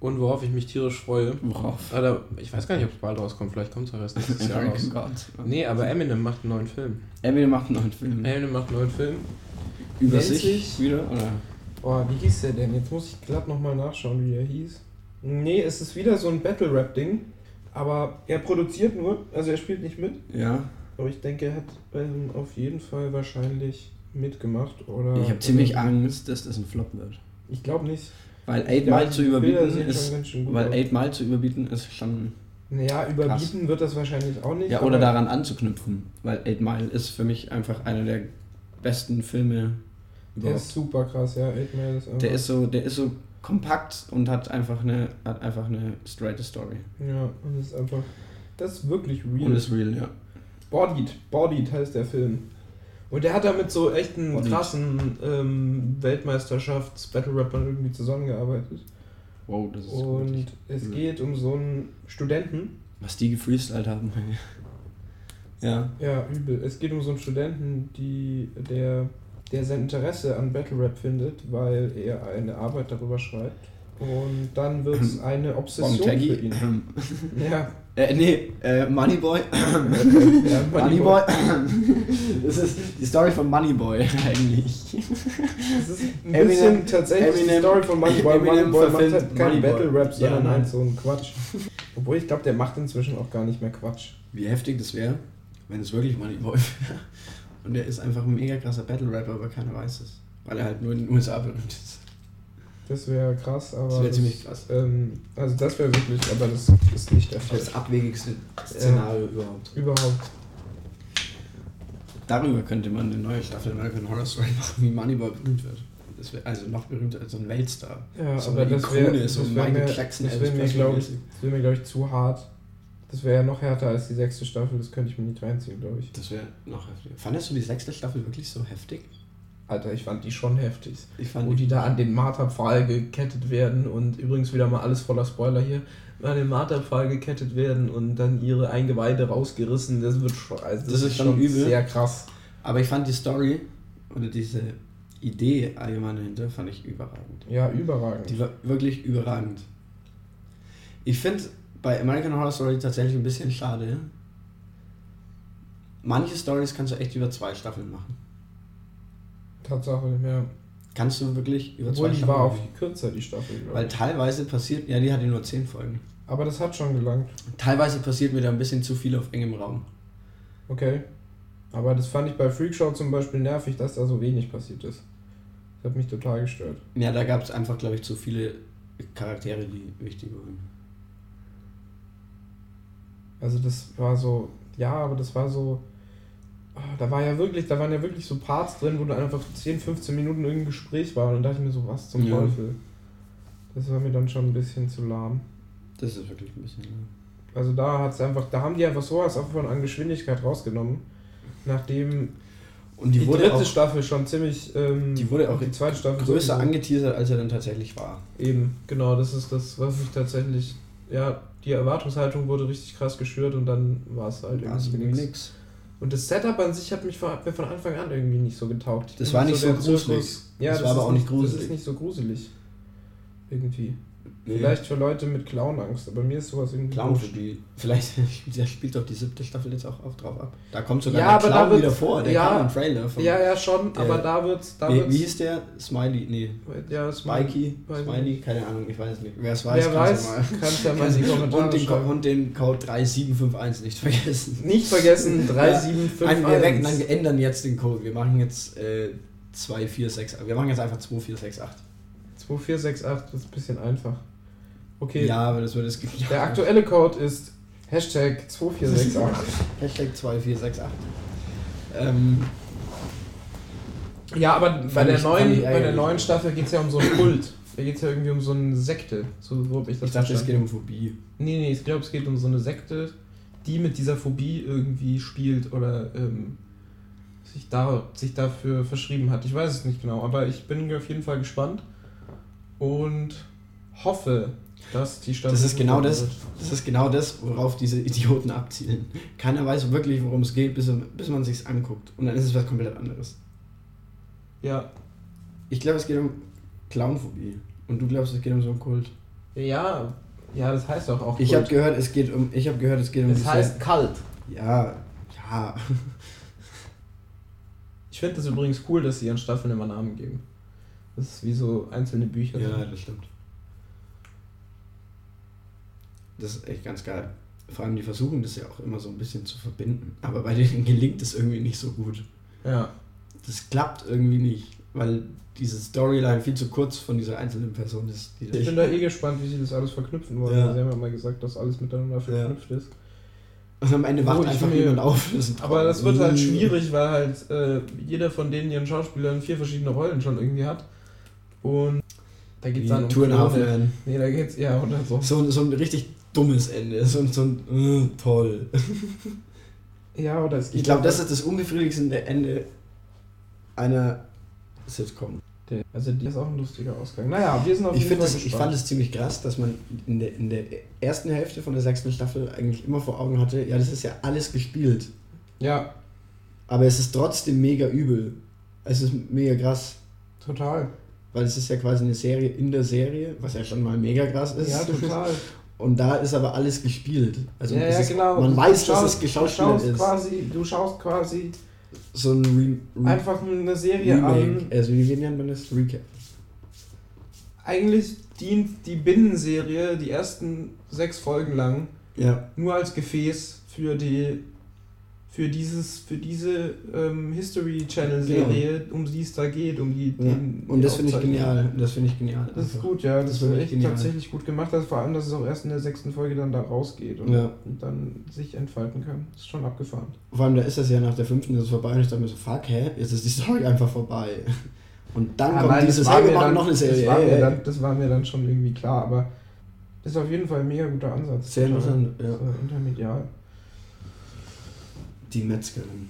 Und worauf ich mich tierisch freue? worauf? Oder, ich weiß gar nicht, ob es bald rauskommt. Vielleicht kommt es auch erst nächstes Jahr raus. American Gods. Nee, aber Eminem macht einen neuen Film. Eminem macht einen neuen Film. Eminem macht einen neuen Film. Über sich sich- wieder, oder? Boah, wie hieß der denn? Jetzt muss ich glatt nochmal nachschauen, wie er hieß. Nee, es ist wieder so ein Battle-Rap-Ding. Aber er produziert nur, also er spielt nicht mit. Ja. Aber ich denke, er hat ähm, auf jeden Fall wahrscheinlich mitgemacht. Oder, Ich habe ziemlich Angst, dass das ein Flop wird. Ich glaube nicht. Weil 8 Ja, Mile zu überbieten ist. Weil aus. 8 Mile zu überbieten ist schon. Naja, überbieten wird das wahrscheinlich auch nicht. Ja, oder daran anzuknüpfen. Weil 8 Mile ist für mich einfach einer der besten Filme Der überhaupt. ist super krass, ja. Eight Mile ist. Der ist so, der ist so kompakt und hat einfach eine, hat einfach eine straight Story. Ja, und ist einfach. Das ist wirklich real. Und ist real, ja. Bodied. Bodied heißt der Film. Und der hat da mit so echten krassen ähm, Weltmeisterschafts-Battle-Rappern irgendwie zusammengearbeitet. Wow, das ist Und wirklich es übel. geht um so einen Studenten. Was die gefreestylt haben. ja. Ja, übel. Es geht um so einen Studenten, die, der, der sein Interesse an Battle-Rap findet, weil er eine Arbeit darüber schreibt. Und dann wird es eine Obsession für ihn. Ja, Äh, nee, äh, Moneyboy. ja Moneyboy. das ist die Story von Moneyboy eigentlich. Das ist ein Eminem- bisschen tatsächlich die Eminem- Story von Moneyboy. Eminem Moneyboy macht halt kein Moneyboy. Battle-Rap, sondern Ja, halt nein. so ein Quatsch. Obwohl ich glaube, der macht inzwischen auch gar nicht mehr Quatsch. Wie heftig das wäre, wenn es wirklich Moneyboy wäre. Und der ist einfach ein mega krasser Battle-Rapper, aber keiner weiß es. Weil er halt nur in den USA berühmt ist. Das wäre krass, aber. Das wäre ziemlich krass. Ähm, also, das wäre wirklich, aber das ist nicht der Fall. Das abwegigste Szenario überhaupt. Überhaupt. Darüber könnte man eine neue Staffel American Horror Story machen, wie Moneyboy berühmt wird. Das wäre also noch berühmter als so ein Weltstar. Ja, so aber eine das wäre ist, wär Michael mir, Jackson, das Elvis wär mir, glaube wär glaub ich, zu hart. Das wäre ja noch härter als die sechste Staffel, das könnte ich mir nicht reinziehen, glaube ich. Das wäre noch heftiger. Fandest du die sechste Staffel wirklich so heftig? Alter, ich fand die schon heftig. Ich fand Wo die da an den Marterpfahl gekettet werden und übrigens wieder mal alles voller Spoiler hier, an den Marterpfahl gekettet werden und dann ihre Eingeweide rausgerissen, das wird schon, also Das ist schon übel. sehr krass. Aber ich fand die Story oder diese Idee allgemein dahinter fand ich überragend. Ja, überragend. Die war wirklich überragend. Ich finde bei American Horror Story tatsächlich ein bisschen schade. Manche Stories kannst du echt über zwei Staffeln machen. Tatsache, ja. Kannst du wirklich über Obwohl zwei die Staffeln war auch machen. kürzer, die Staffel, Weil ich. teilweise passiert, ja, die hatte nur zehn Folgen. Aber das hat schon gelangt. Teilweise passiert mir da ein bisschen zu viel auf engem Raum. Okay. Aber das fand ich bei Freakshow zum Beispiel nervig, dass da so wenig passiert ist. Das hat mich total gestört. Ja, da gab es einfach, glaube ich, zu viele Charaktere, die wichtig waren. Also das war so, ja, aber das war so, da war ja wirklich, da waren ja wirklich so Parts drin, wo du einfach 10, 15 Minuten irgendein Gespräch war und dann dachte ich mir so, was zum Ja. Teufel. Das war mir dann schon ein bisschen zu lahm. Das ist wirklich ein bisschen. Also da hat's einfach, da haben die einfach sowas auch von an Geschwindigkeit rausgenommen, nachdem Und die, die, dritte auch Staffel schon ziemlich, ähm, Die wurde auch die zweite Staffel größer sowieso. angeteasert, als er dann tatsächlich war. Eben, genau, das ist das, was ich tatsächlich, ja, die Erwartungshaltung wurde richtig krass geschürt und dann war es halt irgendwie nix. nix. Und das Setup an sich hat mich von, hat mir von Anfang an irgendwie nicht so getaugt. Ich Das war nicht so der gruselig. Zirkus- Ja, Das das, war aber auch nicht Das gruselig. ist nicht so gruselig. Irgendwie. Vielleicht für Leute mit Clownangst, aber mir ist sowas irgendwie. Clownphobie. Vielleicht der spielt doch die siebte Staffel jetzt auch, auch drauf ab. Da kommt sogar Ja, der Clown wieder vor, der ja, kam Trailer. Von, Ja, ja, schon, Der- aber da wird's. Da wie, wird's wie hieß der? Smiley? Nee. ja, Smiley. Smiley? Keine Ahnung, ich weiß es nicht. Wer es weiß, Wer kann's weiß, ja mal. kannst ja mal in die Kommentare und, den, schreiben. und den Code 3751 nicht vergessen. Nicht vergessen, 3751. Nein, wir, weg, nein, wir ändern jetzt den Code. Wir machen jetzt äh, 2468. Wir machen jetzt einfach 2468. 2468 ist ein bisschen einfach. Okay, Ja, aber das wird es der aktuelle Code ist Hashtag 2468. Hashtag 2468. Ähm, Ja, aber bei der, neuen, bei der neuen Staffel geht es ja um so einen Kult. Da geht es ja irgendwie um so eine Sekte. So, habe ich das Ich dachte, es geht um Phobie. Nee, nee, ich glaube, es geht um so eine Sekte, die mit dieser Phobie irgendwie spielt oder ähm, sich, da, sich dafür verschrieben hat. Ich weiß es nicht genau, aber ich bin auf jeden Fall gespannt und hoffe, dass die Staffel. Das ist genau das, wird. das ist genau das, worauf diese Idioten abzielen. Keiner weiß wirklich, worum es geht, bis, bis man sich's anguckt. Und dann ist es was komplett anderes. Ja. Ich glaube, es geht um Clownphobie. Und du glaubst, es geht um so einen Kult. Ja, ja, das heißt auch auch. Ich Kult. habe gehört, es geht um. Ich habe gehört, es geht um Es diese- heißt kalt. Ja, ja. Ich finde das übrigens cool, dass sie ihren Staffeln immer Namen geben. Das ist wie so einzelne Bücher. Ja, das stimmt. Das ist echt ganz geil. Vor allem die versuchen das ja auch immer so ein bisschen zu verbinden. Aber bei denen gelingt es irgendwie nicht so gut. ja. Das klappt irgendwie nicht, weil diese Storyline viel zu kurz von dieser einzelnen Person ist. Die Ich bin da eh gespannt, wie sie das alles verknüpfen wollen. Ja. Sie haben ja mal gesagt, dass alles miteinander verknüpft ist. und am Ende wacht ich einfach mir- jemand auf. Das Aber das wird halt schwierig, weil halt äh, jeder von denen ihren Schauspielern vier verschiedene Rollen schon irgendwie hat. Und da geht's Wie dann um Half Klone. Men. Nee, da geht's ja oder so. So, so ein richtig dummes Ende. So, so ein äh, toll. Ja, oder es geht Ich glaube, das ist das unbefriedigendste Ende einer Sitcom. Also die ist auch ein lustiger Ausgang. Naja, wir sind auf Ich, jeden find Fall das, ich fand es ziemlich krass, dass man in der, in der ersten Hälfte von der sechsten Staffel eigentlich immer vor Augen hatte, ja, das ist ja alles gespielt. Ja, Aber es ist trotzdem mega übel. Es ist mega krass. total. Weil es ist ja quasi eine Serie in der Serie, was ja schon mal mega krass ist. Ja, total. Und da ist aber alles gespielt. Also ja, es ja, ist, genau. man Du weiß, dass schaust- es du geschauspielert schaust ist. Quasi, du schaust quasi So ein Re Re einfach eine Serie Remake. an. Also wie nennt man das? Recap. Eigentlich dient die Binnenserie die ersten sechs Folgen lang Ja. nur als Gefäß für die für dieses für diese ähm, History Channel Serie, um die es da geht, um die, ja. den- Und das finde ich genial. Das finde ich genial. Das ist gut, ja. Das, Das ist finde ich echt genial. tatsächlich gut gemacht. Also vor allem, dass es auch erst in der sechsten Folge dann da rausgeht und, Ja. dann sich entfalten kann. Das ist schon abgefahren. Vor allem, da ist das ja nach der fünften ist es vorbei und ich dachte mir so, fuck, hä? Jetzt ist die Story einfach vorbei. Und dann Ja, kommt nein, mir machen dann- noch eine Serie. Das war, ey. dann, das war mir dann schon irgendwie klar, aber das ist auf jeden Fall ein mega guter Ansatz. Sehr interessant, ja. So intermedial. Die Metzgerin.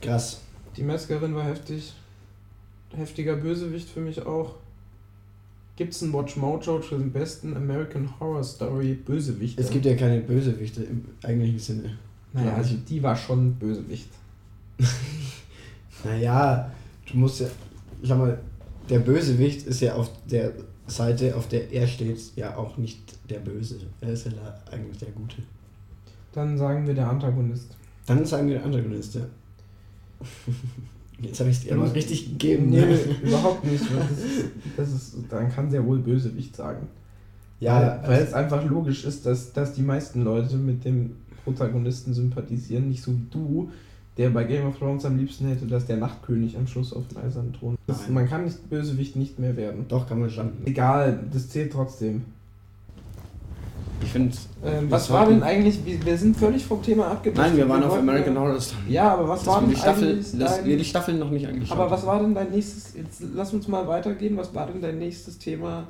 Krass. Die Metzgerin war heftig. Heftiger Bösewicht für mich auch. Gibt's einen Watch Mojo für den besten American Horror Story Bösewicht? Es gibt ja keine Bösewichte im eigentlichen Sinne. naja, Ja. also die war schon Bösewicht. Naja, du musst ja, schau mal, der Bösewicht ist ja auf der Seite, auf der er steht, ja auch nicht der Böse. Er ist ja eigentlich der Gute. Dann sagen wir der Antagonist. Dann sagen wir der Antagonist, ja. Jetzt habe ich es dir mal richtig gegeben. Nee, ne? überhaupt nicht. Das ist, das ist, dann kann sehr wohl Bösewicht sagen. Ja, weil, weil es einfach logisch ist, dass, dass die meisten Leute mit dem Protagonisten sympathisieren, nicht so wie du, der bei Game of Thrones am liebsten hätte, dass der Nachtkönig am Schluss auf dem eisernen Thron ist. Man kann nicht Bösewicht nicht mehr werden. doch, kann man schon. Egal, das zählt trotzdem. Ich finde. Ähm, was war denn eigentlich, wir, wir sind völlig vom Thema abgekommen. Nein, wir waren auf American Horror Story. Ja, aber was war wir denn die Staffel, eigentlich dass dein, wir die Staffeln noch nicht angeschaut Aber was war denn dein nächstes, jetzt lass uns mal weitergehen, was war denn dein nächstes Thema,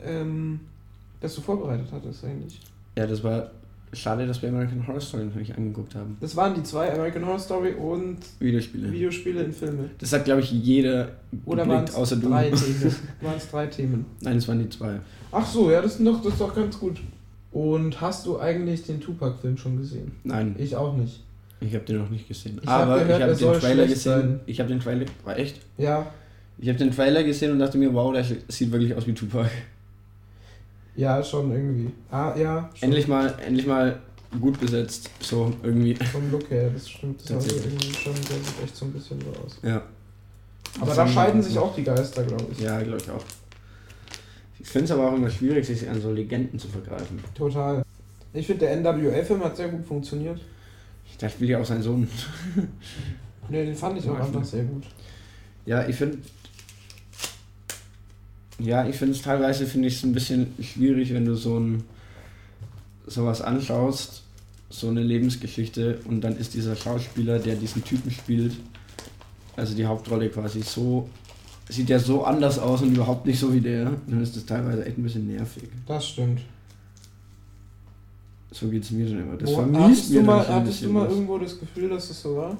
ähm, das du vorbereitet hattest eigentlich? Ja, das war schade, dass wir American Horror Story noch nicht angeguckt haben. Das waren die zwei, American Horror Story und Videospiele. Videospiele in Filme. Das hat, glaube ich, jeder Oder waren es außer du. drei Themen? Waren es drei Themen? Nein, es waren die zwei. Ach so, ja, das ist, doch, das ist doch ganz gut. Und hast du eigentlich den Tupac-Film schon gesehen? Nein, Ich auch nicht. ich habe den noch nicht gesehen. Ich hab Aber gehört, ich habe den Trailer gesehen. sein. Ich habe den Trailer. War echt? Ja, Ich habe den Trailer gesehen und dachte mir, wow, der sieht wirklich aus wie Tupac. ja, schon irgendwie. Ah, ja. Schon. Endlich mal, endlich mal gut besetzt. So irgendwie. Vom Look her, das stimmt. Das Tatsächlich. irgendwie schon, der sieht echt so ein bisschen so aus. Ja. Aber Das da scheiden sich auch die Geister, glaube ich. Ja, glaube ich auch. Ich finde es aber auch immer schwierig, sich an so Legenden zu vergreifen. Total. Ich finde, der NWA-Film hat sehr gut funktioniert. Da spielt ja auch sein Sohn. Ne, den fand ich auch Mag ich einfach sehr gut. Ja, ich finde. Ja, ich finde es teilweise finde ich es ein bisschen schwierig, wenn du so ein sowas anschaust, so eine Lebensgeschichte und dann ist dieser Schauspieler, der diesen Typen spielt, also die Hauptrolle quasi so, sieht ja so anders aus und überhaupt nicht so wie der, dann ist das teilweise echt ein bisschen nervig. Das stimmt. So geht's mir schon immer. Das Wo, vermisst hattest mir mal, ein hattest du mal was. irgendwo das Gefühl, dass es so war?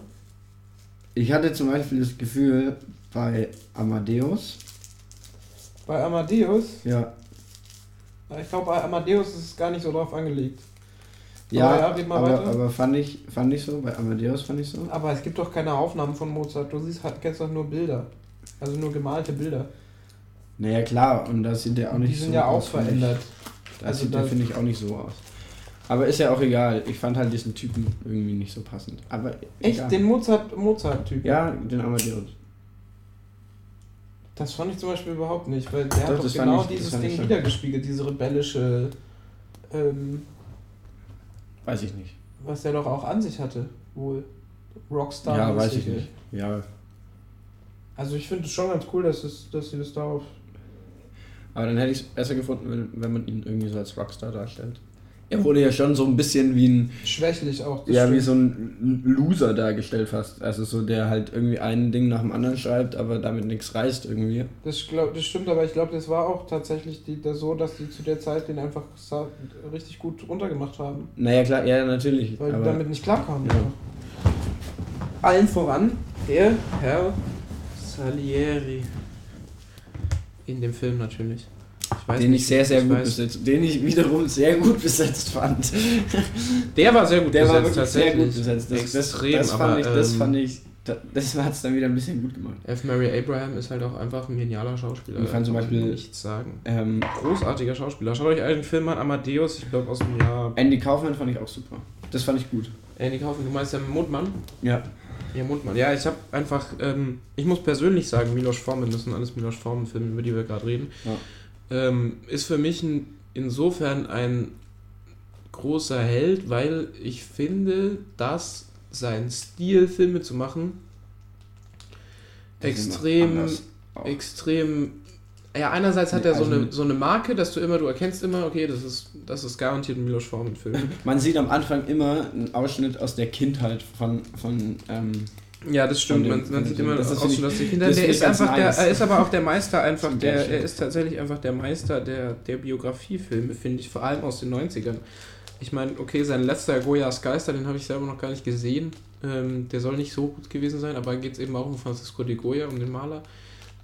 Ich hatte zum Beispiel das Gefühl bei Amadeus, Bei Amadeus? ja, Ich glaube, bei Amadeus ist es gar nicht so drauf angelegt. ja, Aber ja, aber, aber fand ich, fand ich so, bei Amadeus fand ich so. Aber es gibt doch keine Aufnahmen von Mozart. Du siehst, halt- kennst doch nur Bilder. Also nur gemalte Bilder. Naja, klar, und da sieht der auch nicht Die sind so ja auch aus, verändert. Da Also sieht der, da- finde ich, auch nicht so aus. Aber ist ja auch egal. Ich fand halt diesen Typen irgendwie nicht so passend. Aber Echt, egal. den Mozart- Mozart-Typ? Ja, den Amadeus. Das fand ich zum Beispiel überhaupt nicht, weil der Doch, hat doch das genau ich- das dieses Ding wiedergespiegelt, diese rebellische, ähm, Weiß ich nicht. was er doch auch an sich hatte, wohl. Rockstar. ja, weiß ich nicht. Ja, Also ich finde es schon ganz cool, dass, es, dass sie das darauf. aber dann hätte ich es besser gefunden, wenn, wenn man ihn irgendwie so als Rockstar darstellt. Er wurde ja schon so ein bisschen wie ein, Schwächlich auch. ja, wie stimmt. so ein Loser dargestellt fast. Also so, der halt irgendwie ein Ding nach dem anderen schreibt, aber damit nichts reißt irgendwie. Das, glaub, das stimmt, aber ich glaube, das war auch tatsächlich die, das so, dass die zu der Zeit den einfach richtig gut runtergemacht haben. Naja, klar, ja, natürlich. Weil die damit nicht klarkamen. Ja. Allen voran der Herr Salieri. In dem Film natürlich. Ich den nicht, ich sehr, sehr ich gut weiß- besetzt, den ich wiederum sehr gut besetzt fand. Der war sehr gut Der war besetzt, wirklich sehr gut besetzt. Das, Extrem, das, das fand aber, ich, das ähm, fand ich, da- das hat es dann wieder ein bisschen gut gemacht. F. Mary Abraham ist halt auch einfach ein genialer Schauspieler. Ich fand zum kann Beispiel- nichts sagen. Ähm, Großartiger Schauspieler. Schaut euch einen Film an, Amadeus, ich glaube aus dem Jahr. Andy Kaufman fand ich auch super. Das fand ich gut. Andy Kaufmann, du meinst der Mondmann? Ja. Ja, Mondmann. Ja, ich habe einfach, ähm, ich muss persönlich sagen, Milos Forman, das sind alles Milos Forman-Filme, über die wir gerade reden, Ja. ähm, ist für mich ein, insofern ein großer Held, weil ich finde, dass sein Stil, Filme zu machen, Die extrem, extrem. Ja, einerseits hat er so, also- eine, so eine Marke, dass du immer, du erkennst immer, okay, das ist, das ist garantiert ein Milos Forman-Film. Man sieht am Anfang immer einen Ausschnitt aus der Kindheit von, von ähm, Ja, das stimmt. Man, man sieht immer das aus, ich- dass die Kinder. das Der ist einfach der, nice. er ist aber auch der Meister einfach der, er ist tatsächlich einfach der Meister der, der Biografiefilme, finde ich, vor allem aus den 90ern. Ich meine, okay, sein letzter Goyas Geister, den habe ich selber noch gar nicht gesehen. Ähm, der soll nicht so gut gewesen sein, aber geht es eben auch um Francisco de Goya, um den Maler.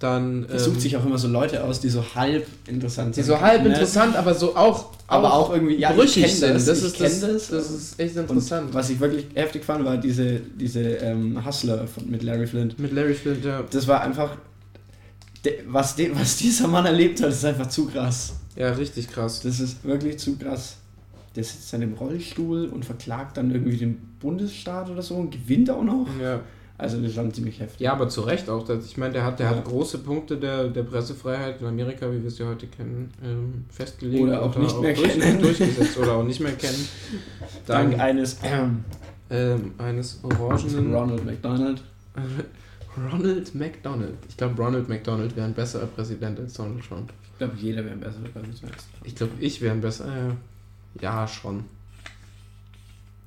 Dann. er sucht ähm, sich auch immer so Leute aus, die so halb interessant die sind. so halb ne? interessant, aber so auch, Aber auch irgendwie, ja, ich brüchig kenn sind. das, Das, ich ist, das, das. das ist echt Und interessant. was ich wirklich heftig fand, war diese, diese ähm, Hustler von, mit Larry Flint. Mit Larry Flint, ja. Das war einfach, de, was, de, was dieser Mann erlebt hat, ist einfach zu krass. Ja, richtig krass. Das ist wirklich zu krass. Der sitzt dann im Rollstuhl und verklagt dann irgendwie den Bundesstaat oder so und gewinnt auch noch. Ja. Also das ist schon ziemlich heftig. Ja, aber zu Recht auch. Das- Ich meine, der hat, der Ja. hat große Punkte der, der Pressefreiheit in Amerika, wie wir es ja heute kennen, ähm, festgelegt. Oder auch und nicht mehr durch, kennen. durchgesetzt oder auch nicht mehr kennen. Dank Dann eines ähm, ähm, eines orangenen Ronald McDonald. Ronald McDonald. Ich glaube, Ronald McDonald wäre ein besserer Präsident als Donald Trump. Ich glaube, jeder wäre besser als du sagst. Ich glaube, ich wäre ein besser. Äh, ja, schon.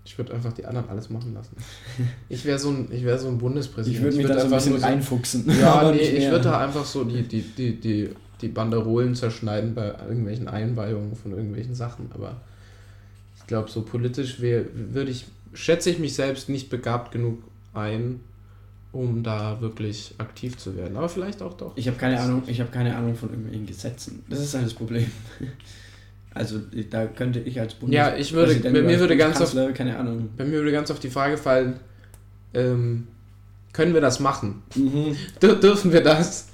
Ich würde einfach die anderen alles machen lassen. Ich wäre so ein, ich wäre so ein Bundespräsident. Ich würde mich würd da so ein bisschen so- reinfuchsen. Ja, Aber nee, ich würde da einfach so die, die, die, die, die Banderolen zerschneiden bei irgendwelchen Einweihungen von irgendwelchen Sachen. Aber ich glaube, so politisch wär- würde ich, schätze ich mich selbst nicht begabt genug ein, um da wirklich aktiv zu werden. Aber vielleicht auch doch. Ich habe keine Ahnung, ich habe keine Ahnung von irgendwelchen Gesetzen. Das ist halt das Problem. Also da könnte ich als Ja, ich würde- Bundespräsident bei mir würde ganz Bundeskanzler, keine Ahnung. Bei mir würde ganz auf die Frage fallen, ähm, können wir das machen? Mhm. Dür dürfen wir das?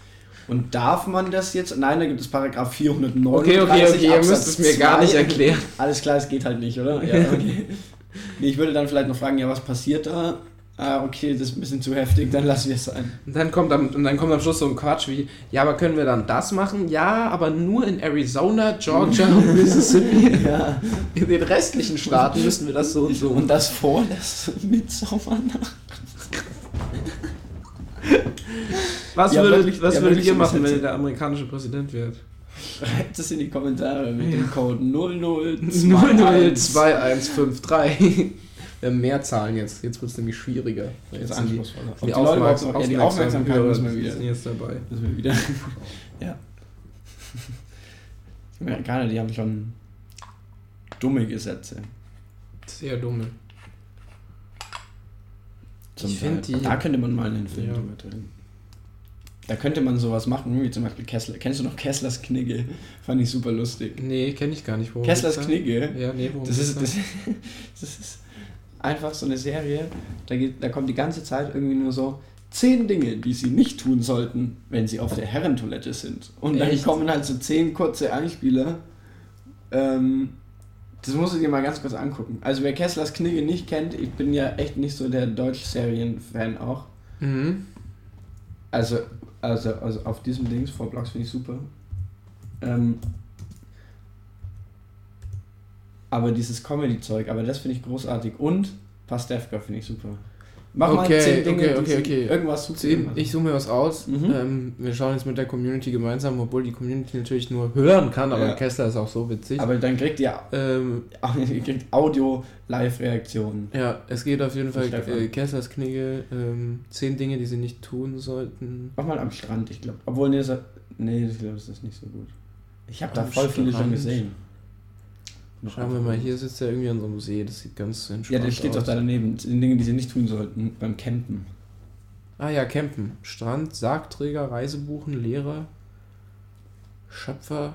Und darf man das jetzt? Nein, da gibt es Paragraph 439. Okay, okay, okay, ihr Absatz müsst es mir gar nicht 2. erklären. Alles klar, es geht halt nicht, oder? Ja, okay. nee, ich würde dann vielleicht noch fragen, ja, was passiert da? Ah, okay, das ist ein bisschen zu heftig, dann lassen wir es sein. Und dann kommt am, und dann kommt am Schluss so ein Quatsch wie, ja, aber können wir dann das machen? Ja, aber nur in Arizona, Georgia und Mississippi. Ja. In den restlichen Staaten müssen wir das so und so. Und das vor das Midsommernacht. was Ja, würdet, was ja, würdet ihr machen, wenn ihr der amerikanische Präsident wärt? Schreibt es in die Kommentare mit dem Code 002. 00253. Wir haben mehr Zahlen jetzt. Jetzt wird es nämlich schwieriger. Jetzt die, anspruchsvoller. die, die Leute überhaupt Aufmerksam noch- ja, die Aufmerksamkeit Hörer müssen wir wieder. sind jetzt dabei. Müssen wir wieder. ja. Die Amerikaner, die haben schon dumme Gesetze. Sehr dumme. Zum Ich Teil. find die- Da könnte man mal einen Film Ja. drüber drehen. Da könnte man sowas machen, wie zum Beispiel Kessler. Kennst du noch Kesslers Knigge? Fand ich super lustig. Nee, kenne ich gar nicht. Kesslers? Knigge? Ja, nee, Das ist, da? das, das ist einfach so eine Serie, da, geht, da kommt die ganze Zeit irgendwie nur so zehn Dinge, die sie nicht tun sollten, wenn sie auf der Herrentoilette sind. Und dann Echt? kommen halt so zehn kurze Einspieler. Ähm, das musst du dir mal ganz kurz angucken. Also wer Kesslers Knigge nicht kennt, ich bin ja echt nicht so der Deutsch-Serien-Fan auch. Mhm. Also, also, also auf diesem Dings, vor Blogs finde ich super. Ähm, aber dieses Comedy-Zeug, aber das finde ich großartig. Und Pastewka finde ich super. Mach mal Okay, zehn Dinge, okay, okay, okay. irgendwas super Zehn, ich suche mir was aus. Mhm. Ähm, wir schauen jetzt mit der Community gemeinsam, obwohl die Community natürlich nur hören kann, aber Ja. Kessler ist auch so witzig. Aber dann kriegt ihr, ähm, ihr kriegt Audio-Live-Reaktionen. ja, es geht auf jeden Fall äh, Kesslers Knigge, ähm, zehn Dinge, die sie nicht tun sollten. Mach mal am Strand, ich glaube. Obwohl, nee, nee, ich glaube, das ist nicht so gut. Ich habe da voll viele schon Strand? gesehen. Schauen wir mal, hier sitzt er irgendwie an so einem See, das sieht ganz Ja, entspannt der steht aus. doch da daneben. Die Dinge, die sie nicht tun sollten beim Campen. Ah ja, Campen. Strand, Sargträger, Reisebuchen, Lehrer, Schöpfer.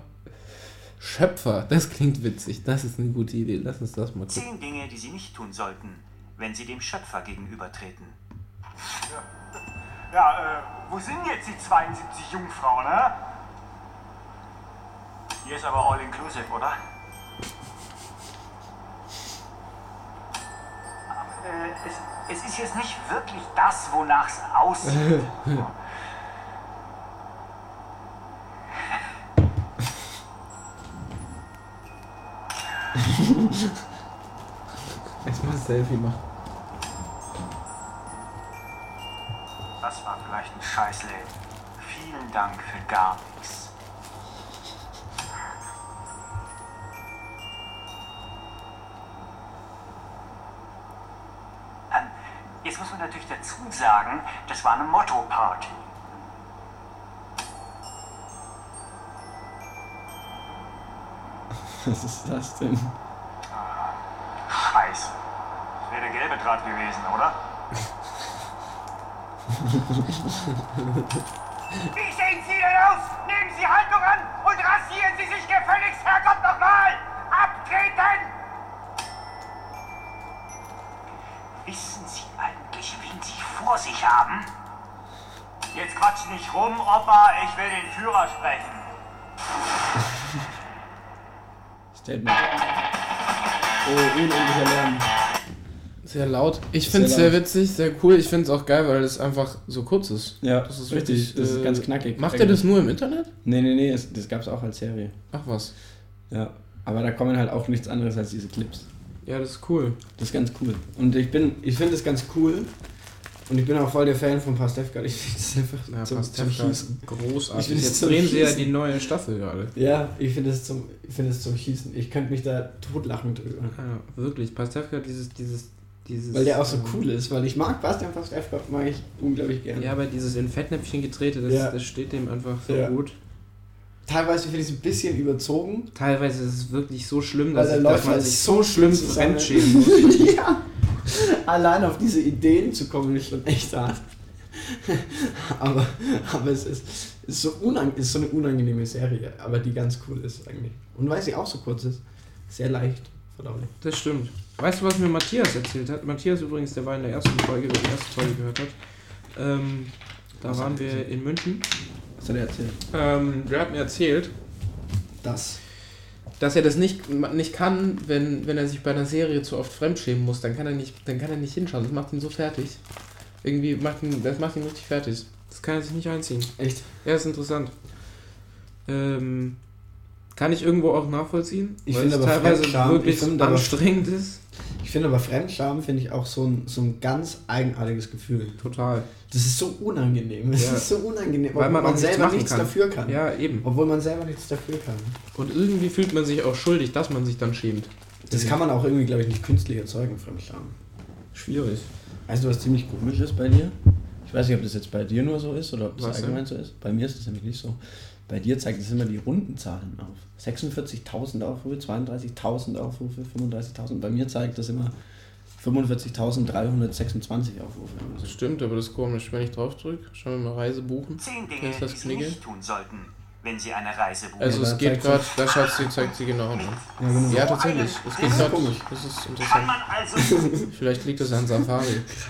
Schöpfer, das klingt witzig. Das ist eine gute Idee. Lass uns das mal gucken. Zehn Dinge, die Sie nicht tun sollten, wenn Sie dem Schöpfer gegenübertreten. Ja, äh, wo sind jetzt die 72 Jungfrauen, ne? Hier ist aber all inclusive, oder? Äh, es, es ist jetzt nicht wirklich das, wonach es aussieht. Erstmal ein Selfie machen. Das war vielleicht ein Scheißleben. Vielen Dank für gar nichts. Jetzt muss man natürlich dazu sagen, das war eine Motto-Party. Was ist das denn? Scheiße. Das wäre der gelbe Draht gewesen, oder? Wie sehen Sie denn aus? Nehmen Sie Haltung an und rasieren Sie sich gefälligst, Herrgott, nochmal! Abtreten! Wissen Sie eigentlich, wen Sie vor sich haben? Jetzt quatsch nicht rum, Opa, ich will den Führer sprechen. Statement. Oh, unendlicher Lärm. Sehr laut. Ich finde es sehr witzig, sehr cool. Ich finde es auch geil, weil es einfach so kurz ist. Ja, Das ist richtig. wirklich, Das ist äh, ganz knackig. Macht er das nur im Internet? Nee, nee, nee, es, das gab es auch als Serie. Ach was. Ja. Aber da kommen halt auch nichts anderes als diese Clips. Ja, das ist cool. Das ist ganz cool. Und ich bin, ich finde es ganz cool. Und ich bin auch voll der Fan von Pastewka. Ich finde es einfach Ja, zum, zum Schießen. ist großartig. Ich finde es Jetzt drehen sie ja die neue Staffel gerade. Ja, ich finde es zum, ich finde es zum Schießen. Ich könnte mich da totlachen drüber. Ja, wirklich. Pastewka, dieses, dieses, dieses. Weil der auch so ähm, cool ist. Weil ich mag Bastian Pastewka, mag ich unglaublich gerne. Ja, aber dieses in Fettnäpfchen getrete, das, Ja. das steht dem einfach so Ja. gut. Teilweise finde ich es ein bisschen überzogen. Teilweise ist es wirklich so schlimm, dass, ich, dass man sich so schlimm fremdschämen muss. ja. Allein auf diese Ideen zu kommen, ist schon echt hart. aber, aber es ist, ist, so unang ist so eine unangenehme Serie, aber die ganz cool ist eigentlich. Und weil sie auch so kurz ist, sehr leicht verdaulich. Das stimmt. Weißt du, was mir Matthias erzählt hat? Matthias übrigens, der war in der ersten Folge, der die erste Folge gehört hat. Ähm, da Was waren wir in München. Was hat er erzählt? Ähm, der hat mir erzählt, Das. dass er das nicht, nicht kann, wenn, wenn er sich bei einer Serie zu oft fremdschämen muss, dann kann er nicht, dann kann er nicht hinschauen. Das macht ihn so fertig. Irgendwie macht ihn, das macht ihn richtig fertig. Das kann er sich nicht einziehen. Echt? Ja, ist interessant. Ähm, kann ich irgendwo auch nachvollziehen? Ich finde aber teilweise Fremdscham- wirklich aber- anstrengend ist. Ich finde aber Fremdscham finde ich auch so ein, so ein ganz eigenartiges Gefühl. Total. Das ist so unangenehm. Das Ja. ist so unangenehm, Weil obwohl man man, nichts selber nichts kann. dafür kann. Ja, eben. Obwohl man selber nichts dafür kann. Und irgendwie fühlt man sich auch schuldig, dass man sich dann schämt. Das kann man auch irgendwie, glaube ich, nicht künstlich erzeugen, Fremdscham. Schwierig. Weißt du, was ziemlich komisch ist bei dir? Ich weiß nicht, ob das jetzt bei dir nur so ist oder ob das Was allgemein so ist. Bei mir ist das nämlich nicht so. Bei dir zeigt es immer die runden Zahlen auf. 46.000 Aufrufe, 32.000 Aufrufe, 35.000. Bei mir zeigt das immer 45.326 Aufrufe. Das stimmt, aber das ist komisch. Wenn ich drauf drücke, schauen wir mal Reise buchen. Zehn Dinge, ist das die Sie Knigge. nicht tun sollten, wenn Sie eine Reise buchen. Also Ja, es geht gerade, sie- da schaut sie, zeigt sie genau an. Ja, genau. Ja, tatsächlich. Es geht Das ist gerade. komisch. Das ist interessant. also Vielleicht liegt es an Safari.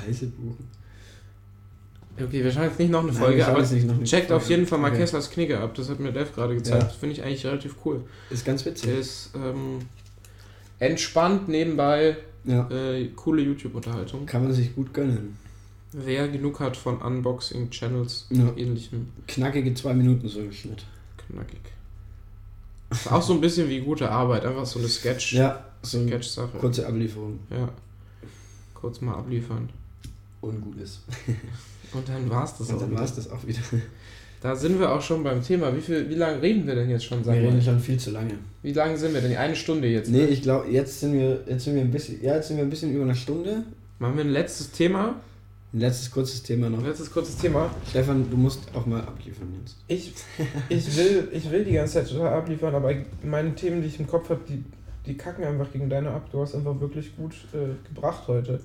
Reisebuchen. Okay, wir schauen jetzt nicht noch eine Nein, Folge, schauen aber jetzt nicht noch eine checkt Folge. auf jeden Fall mal Okay. Kesslers Knigge ab. Das hat mir Dev gerade gezeigt. Ja. Das finde ich eigentlich relativ cool. Ist ganz witzig. ist ähm, entspannt nebenbei Ja. äh, coole YouTube-Unterhaltung. Kann man sich gut gönnen. Wer genug hat von Unboxing-Channels Ja. und ähnlichem, Knackige zwei Minuten so im Schnitt. knackig. Ist auch so ein bisschen wie gute Arbeit, einfach so eine Sketch, Ja, so eine Sketch-Sache. kurze Ablieferung. Ja. Kurz mal abliefern. Ungut ist. Und dann war's das Und auch. dann wieder. war es das auch wieder. Da sind wir auch schon beim Thema. Wie, viel, wie lange reden wir denn jetzt schon? Wir reden schon viel zu lange. Wie lange sind wir denn? Eine Stunde jetzt. Nee, ich glaube, jetzt sind wir jetzt sind wir ein bisschen ja, jetzt sind wir ein bisschen über eine Stunde. Machen wir ein letztes Thema. Ein letztes kurzes Thema noch. Ein letztes kurzes Thema. Stefan, du musst auch mal abliefern jetzt. Ich, ich, will, ich will die ganze Zeit total abliefern, aber meine Themen, die ich im Kopf habe, die, die kacken einfach gegen deine ab. Du hast einfach wirklich gut äh, gebracht heute.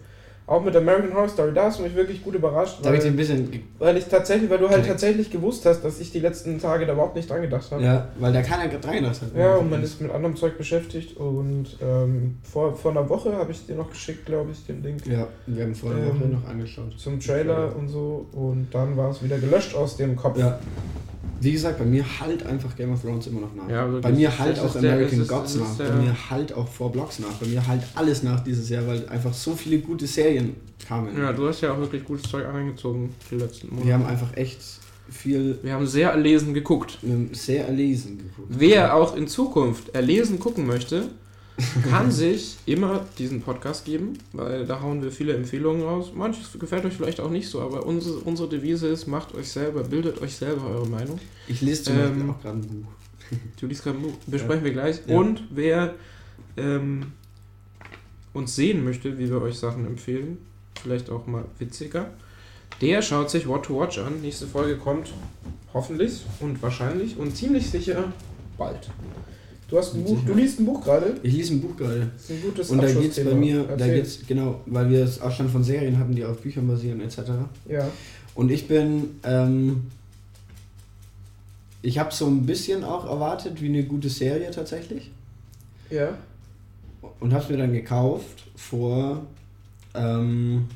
Auch mit American Horror Story, da hast du mich wirklich gut überrascht, Da habe ich dir ein weil, bisschen weil ich tatsächlich, weil du halt tatsächlich gewusst hast, dass ich die letzten Tage da überhaupt nicht dran gedacht habe. ja, weil da keiner dran gedacht hat. Ja, und man ist mit anderem Zeug beschäftigt und ähm, vor, vor einer Woche habe ich dir noch geschickt, glaube ich, den Link Ja, wir haben vor der Ähm, Woche noch angeschaut. zum Trailer und so und dann war es wieder gelöscht aus dem Kopf. Ja. Wie gesagt, bei mir halt einfach Game of Thrones immer noch nach. Ja, bei mir halt auch American Gods nach. ist Bei mir halt auch Four Blocks nach. Bei mir halt alles nach dieses Jahr, weil einfach so viele gute Serien kamen. Ja, du hast ja auch wirklich gutes Zeug angezogen die letzten Monate. Wir haben einfach echt viel Wir haben sehr erlesen geguckt. wir haben sehr erlesen geguckt. Wer auch in Zukunft erlesen gucken möchte, kann sich immer diesen Podcast geben, weil da hauen wir viele Empfehlungen raus. Manches gefällt euch vielleicht auch nicht so, aber unsere, unsere Devise ist, macht euch selber, bildet euch selber eure Meinung. Ich lese zum Ähm, Beispiel auch gerade ein Buch. Du liest gerade ein Buch, besprechen wir gleich. Ja. Und wer ähm, uns sehen möchte, wie wir euch Sachen empfehlen, vielleicht auch mal witziger, der schaut sich What to Watch an. Nächste Folge kommt hoffentlich und wahrscheinlich und ziemlich sicher bald. Du hast ein Buch, du liest ein Buch gerade. Ich lese ein Buch gerade. Das ist ein gutes Und da geht es bei mir, da Erzähl. geht's, genau, weil wir es auch schon von Serien hatten, die auf Büchern basieren etc. Ja. Und ich bin, ähm, ich habe so ein bisschen auch erwartet wie eine gute Serie tatsächlich. Ja. Und habe es mir dann gekauft vor, ähm,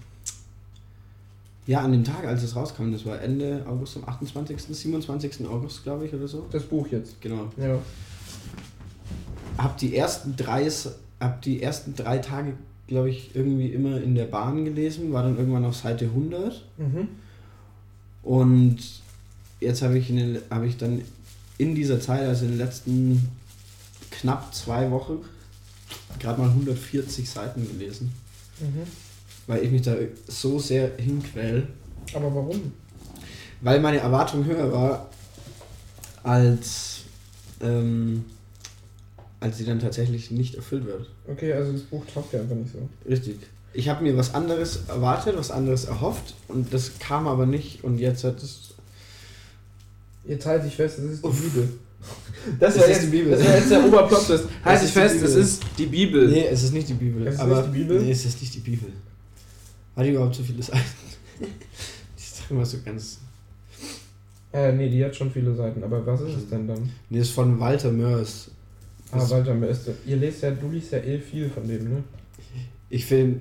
ja, an dem Tag, als es rauskam. Das war Ende August, am 28., 27. August, glaube ich, oder so. Das Buch jetzt. Genau. Ja. Hab die ersten drei, hab die ersten drei Tage, glaube ich, irgendwie immer in der Bahn gelesen, war dann irgendwann auf Seite 100. Mhm. Und jetzt habe ich, in den- hab ich dann in dieser Zeit, also in den letzten knapp zwei Wochen, gerade mal 140 Seiten gelesen, Mhm. weil ich mich da so sehr hinquäl. Aber warum? Weil meine Erwartung höher war, als, ähm, als sie dann tatsächlich nicht erfüllt wird. Okay, also das Buch taugt ja einfach nicht so. Richtig. Ich habe mir was anderes erwartet, was anderes erhofft und das kam aber nicht und jetzt hat es. Jetzt halte ich fest, das ist die Uff. Bibel. Das Es war, ist jetzt, die Bibel. das war jetzt der Oberplot-Twist. Halt ist dich die fest, es ist die Bibel. Nee, es ist nicht die Bibel. Es ist aber nicht die Bibel? Nee, es ist nicht die Bibel. Hat die überhaupt so viele Seiten? die ist doch immer so ganz. Äh, nee, die hat schon viele Seiten. Aber was ist es denn dann? Nee, ist von Walter Mörs. Ah, Das- Walter Meste. Ihr lest ja, du liest ja eh viel von dem, ne? Ich finde,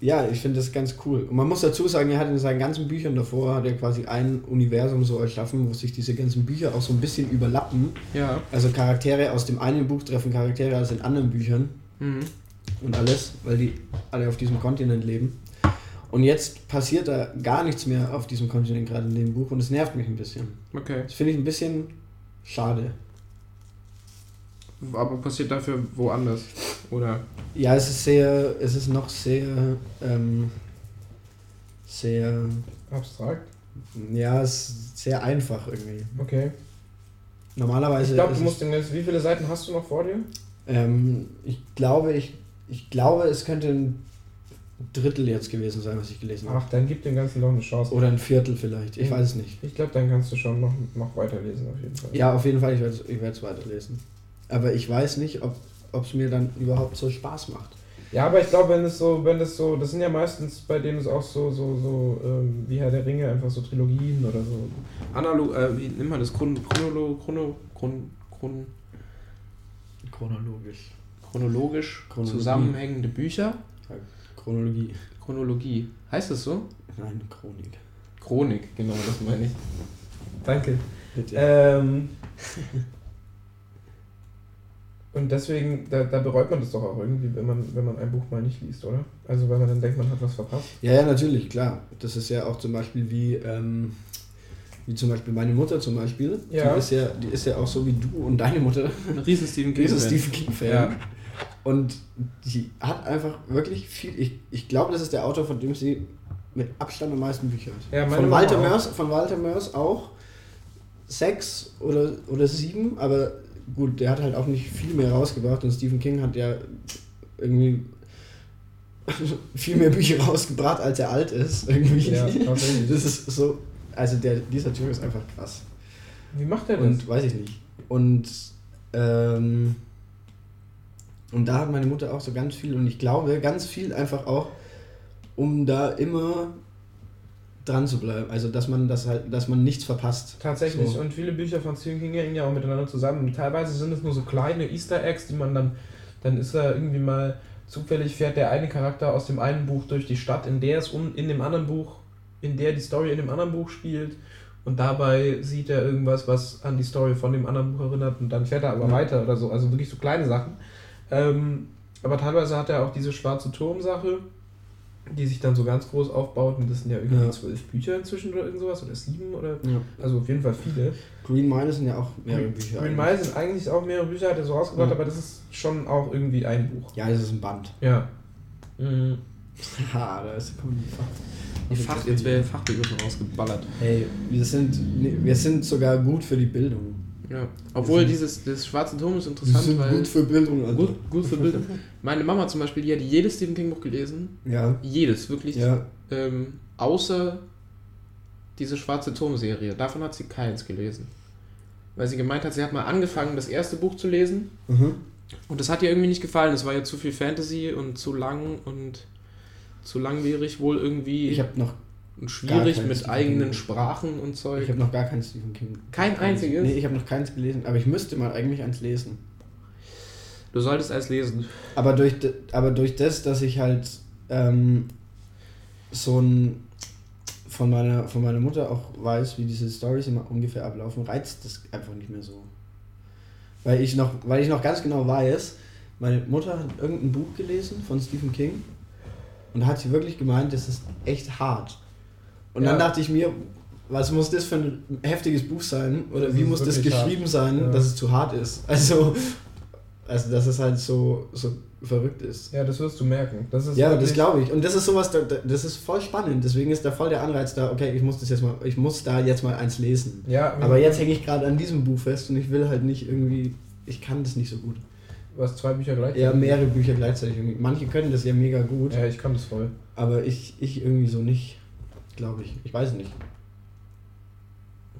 ja, ich finde das ganz cool. Und man muss dazu sagen, er hat in seinen ganzen Büchern davor, hat er quasi ein Universum so erschaffen, wo sich diese ganzen Bücher auch so ein bisschen überlappen. Ja. Also Charaktere aus dem einen Buch treffen Charaktere aus den anderen Büchern. Mhm. und alles, weil die alle auf diesem Kontinent leben. Und jetzt passiert da gar nichts mehr auf diesem Kontinent gerade in dem Buch und es nervt mich ein bisschen. Okay. Das finde ich ein bisschen schade. Aber passiert dafür woanders? Oder? Ja, es ist sehr, es ist noch sehr, ähm, sehr, Abstrakt. ja, es ist sehr einfach irgendwie. Okay. Normalerweise. Ich glaube, du musst demnächst. Wie viele Seiten hast du noch vor dir? Ähm, ich glaube, ich, ich glaube, es könnte ein Drittel jetzt gewesen sein, was ich gelesen habe. Ach, dann gib dem Ganzen noch eine Chance. Oder ein Viertel vielleicht, ich Mhm. weiß es nicht. Ich glaube, dann kannst du schon noch, noch weiterlesen, auf jeden Fall. Ja, auf jeden Fall, ich werde ich es weiterlesen. Aber ich weiß nicht, ob es mir dann überhaupt so Spaß macht. Ja, aber ich glaube, wenn es so, wenn es so, das sind ja meistens bei denen es auch so, so, so, ähm, wie Herr der Ringe, einfach so Trilogien oder so. Analog, äh, wie nennt man das? Chron Chronolo, Chrono, Chron Chron Chronologisch. chronologisch Chronologie. zusammenhängende Bücher. Chronologie. Chronologie. Heißt das so? Nein, Chronik. Chronik, genau, das meine ich. Danke. Bitte. Ähm, und deswegen, da, da bereut man das doch auch irgendwie, wenn man, wenn man ein Buch mal nicht liest, oder? Also weil man dann denkt, man hat was verpasst. Ja, ja, natürlich, klar. Das ist ja auch zum Beispiel wie, ähm, wie zum Beispiel meine Mutter zum Beispiel. Ja. Die, ist ja, die ist ja auch so wie du und deine Mutter. Ein riesen Stephen King. Riesen. Stephen King-Fan. Ja. Und die hat einfach wirklich viel. Ich, ich glaube, das ist der Autor, von dem sie mit Abstand am meisten Bücher hat. Ja, meine von, Walter. Mörs, von Walter Mörs auch sechs oder, oder sieben, aber gut, der hat halt auch nicht viel mehr rausgebracht und Stephen King hat ja irgendwie viel mehr Bücher rausgebracht, als er alt ist. Irgendwie. Ja, das ist so. Also der, dieser Typ ist einfach krass. Wie macht er das? Und weiß ich nicht. Und, ähm, und da hat meine Mutter auch so ganz viel und ich glaube, ganz viel einfach auch, um da immer dran zu bleiben. Also dass man das halt, dass man nichts verpasst. Tatsächlich. So. Und viele Bücher von Stephen King hängen ja auch miteinander zusammen. Teilweise sind es nur so kleine Easter Eggs, die man dann, dann ist er irgendwie mal zufällig fährt der eine Charakter aus dem einen Buch durch die Stadt, in der es um, in dem anderen Buch, in der die Story in dem anderen Buch spielt. Und dabei sieht er irgendwas, was an die Story von dem anderen Buch erinnert und dann fährt er aber Ja. weiter oder so. Also wirklich so kleine Sachen. Ähm, aber teilweise hat er auch diese schwarze Turm-Sache, die sich dann so ganz groß aufbaut. Und das sind ja irgendwie Ja. zwölf Bücher inzwischen oder irgend sowas oder sieben oder Ja. also auf jeden Fall viele. Green Mile sind ja auch mehrere Bücher. Green. Mile sind eigentlich auch mehrere Bücher, hat er so rausgebracht, Ja. aber das ist schon auch irgendwie ein Buch. Ja, das ist ein Band. Ja. Mhm. Ha, da ist kommen die Fach. Die Fach, jetzt wäre Fachbegriffe rausgeballert. Hey, wir sind, wir sind sogar gut für die Bildung. Ja. Obwohl sind- dieses das schwarze Turm ist interessant, sind weil. gut für Bildung. Also. gut, gut für Bildung. Meine Mama zum Beispiel, die hat jedes Stephen King Buch gelesen. Ja, Jedes, wirklich. ja. Ähm, außer diese schwarze Turm-Serie. Davon hat sie keins gelesen. Weil sie gemeint hat, sie hat mal angefangen, das erste Buch zu lesen. Mhm. Und das hat ihr irgendwie nicht gefallen. Es war ja zu viel Fantasy und zu lang und zu langwierig wohl irgendwie. Ich habe noch, und schwierig mit Stephen eigenen King. Sprachen und Zeug. ich habe noch gar kein Stephen King. Kein einziges? Nee, ich habe noch keins gelesen, aber ich müsste mal eigentlich eins lesen. Du solltest eins lesen. Aber durch, aber durch das, dass ich halt ähm, so ein von meiner, von meiner Mutter auch weiß, wie diese Stories immer ungefähr ablaufen, reizt das einfach nicht mehr so. Weil ich noch, weil ich noch ganz genau weiß, meine Mutter hat irgendein Buch gelesen von Stephen King und da hat sie wirklich gemeint, das ist echt hart. Und dann Ja. dachte ich mir, was muss das für ein heftiges Buch sein? Oder Das wie muss das geschrieben hart. sein, Ja. dass es zu hart ist? Also, also dass es halt so, so verrückt ist. Ja, das wirst du merken. Das ist Ja, das glaube ich. Und das ist sowas, da- da- das ist voll spannend. Deswegen ist da voll der Anreiz da, okay, ich muss das jetzt mal, ich muss da jetzt mal eins lesen. Ja, Aber jetzt hänge ich gerade an diesem Buch fest und ich will halt nicht irgendwie, ich kann das nicht so gut. Was zwei Bücher gleich? Ja, mehrere Bücher gleichzeitig irgendwie. Manche können das ja mega gut, Ja, ich kann das voll. aber ich, ich irgendwie so nicht, glaube ich. Ich weiß nicht.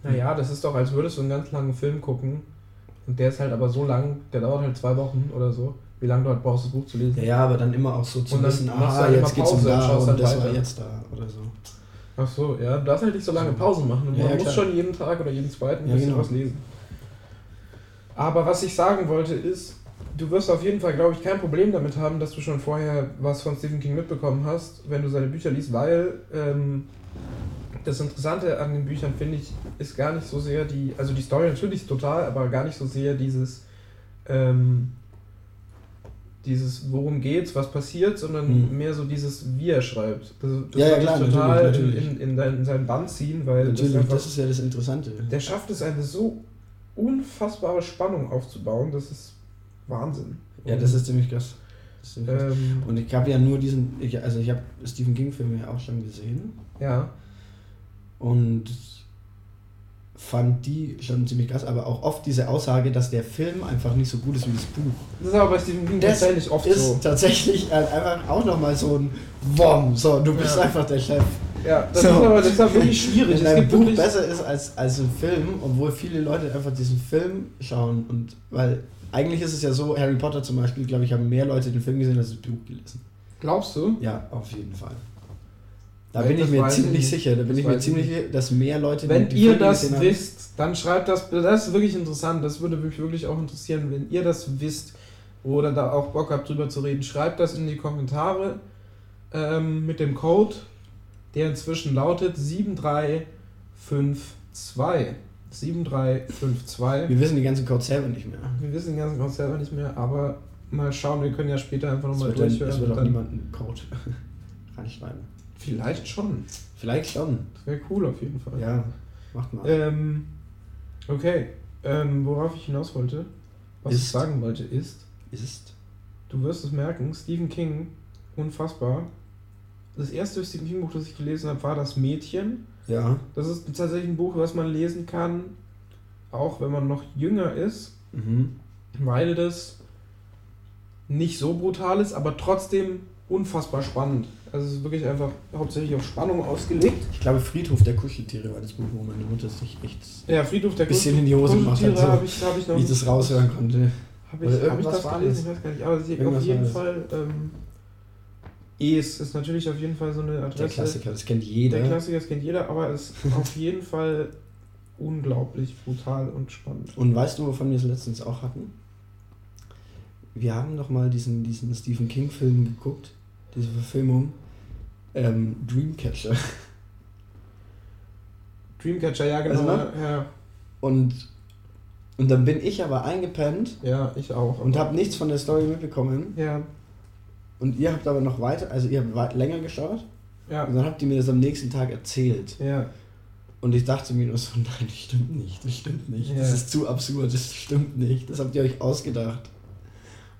Naja, das ist doch, als würdest du einen ganz langen Film gucken und der ist halt aber so lang, der dauert halt zwei Wochen oder so. Wie lange du halt brauchst, das Buch zu lesen. Ja, ja, aber dann immer auch so zu Und wissen, aha, halt jetzt geht's um und da schaust und halt das war weiter. jetzt da oder so. Ach so, ja, du darfst halt nicht so lange Pausen machen. Und Ja, man ja, muss klar. schon jeden Tag oder jeden zweiten ein Ja, bisschen genau. was lesen. Aber was ich sagen wollte ist, du wirst auf jeden Fall, glaube ich, kein Problem damit haben, dass du schon vorher was von Stephen King mitbekommen hast, wenn du seine Bücher liest, weil ähm, das Interessante an den Büchern, finde ich, ist gar nicht so sehr die, also die Story natürlich total, aber gar nicht so sehr dieses, ähm, dieses, worum geht's, was passiert, sondern Mhm. mehr so dieses, wie er schreibt. Das, das Ja, ja, klar, total natürlich, natürlich. In, in, dein, in seinen Bann ziehen, weil Natürlich, das einfach, das ist ja das Interessante. der schafft es, eine so unfassbare Spannung aufzubauen, das ist Wahnsinn. Ja, das ist ziemlich krass. Ist ziemlich krass. Ähm, Und ich habe ja nur diesen, ich, also ich habe Stephen King Filme ja auch schon gesehen ja, und fand die schon ziemlich krass, aber auch oft diese Aussage, dass der Film einfach nicht so gut ist wie das Buch. Das ist aber bei Stephen King Das tatsächlich oft ist so. tatsächlich halt einfach auch nochmal so ein Wom, so, du bist Ja. einfach der Chef. Ja, das So. ist aber das ist aber wirklich schwierig. Wenn ein Buch besser ist als, als ein Film, obwohl viele Leute einfach diesen Film schauen und weil eigentlich ist es ja so, Harry Potter zum Beispiel, glaube ich, haben mehr Leute den Film gesehen als das Buch gelesen. glaubst du? Ja, auf jeden Fall. Da bin ich mir ich ziemlich sicher, da bin ich mir ziemlich sicher, dass mehr Leute Wenn die ihr Filme das wisst, dann schreibt das, das ist wirklich interessant, das würde mich wirklich auch interessieren, wenn ihr das wisst oder da auch Bock habt drüber zu reden, schreibt das in die Kommentare ähm, mit dem Code, der inzwischen lautet 7352. 7352. Wir wissen die ganzen Codes selber nicht mehr. Wir wissen den ganzen Code selber nicht mehr, aber mal schauen, wir können ja später einfach nochmal durchhören. es wird auch dann- niemand einen Code reinschreiben. Vielleicht schon. Vielleicht schon. Das wäre cool auf jeden Fall. Ja, macht mal. Ähm, okay. Ähm, worauf ich hinaus wollte, was ich Ist. sagen wollte, ist, Ist. du wirst es merken, Stephen King, unfassbar. Das erste Stephen King Buch, das ich gelesen habe, war Das Mädchen. Ja. Das ist tatsächlich ein Buch, was man lesen kann, auch wenn man noch jünger ist, Mhm. weil das nicht so brutal ist, aber trotzdem unfassbar spannend. Also es ist wirklich einfach hauptsächlich auf Spannung ausgelegt. Ich glaube, Friedhof der Kuscheltiere war das Buch, wo meine Mutter sich echt, Ja, Friedhof der Bisschen in die Hose gemacht hat, so. ich, hab ich noch wie ich das raushören konnte. Habe ich, hab ich das gelesen? Ich weiß gar nicht. Aber sie, auf jeden. Fall. Ähm, Es ist natürlich auf jeden Fall so eine Der Adresse. Klassiker, das kennt Der jeder. Klassiker, das kennt jeder, aber es ist auf jeden Fall unglaublich brutal und spannend. Und weißt du, wovon wir es letztens auch hatten? Wir haben doch mal diesen, diesen Stephen King-Film geguckt, diese Verfilmung. Ähm, Dreamcatcher. Dreamcatcher, ja genau. Also, ne? ja, Und, und dann bin ich aber eingepennt ja, ich auch. und habe nichts von der Story mitbekommen. Ja, Und ihr habt aber noch weiter, also ihr habt weit- länger geschaut. ja, Und dann habt ihr mir das am nächsten Tag erzählt. ja. Und ich dachte mir nur so, nein, das stimmt nicht, das stimmt nicht. Das Ja. ist zu absurd, das stimmt nicht. Das habt ihr euch ausgedacht.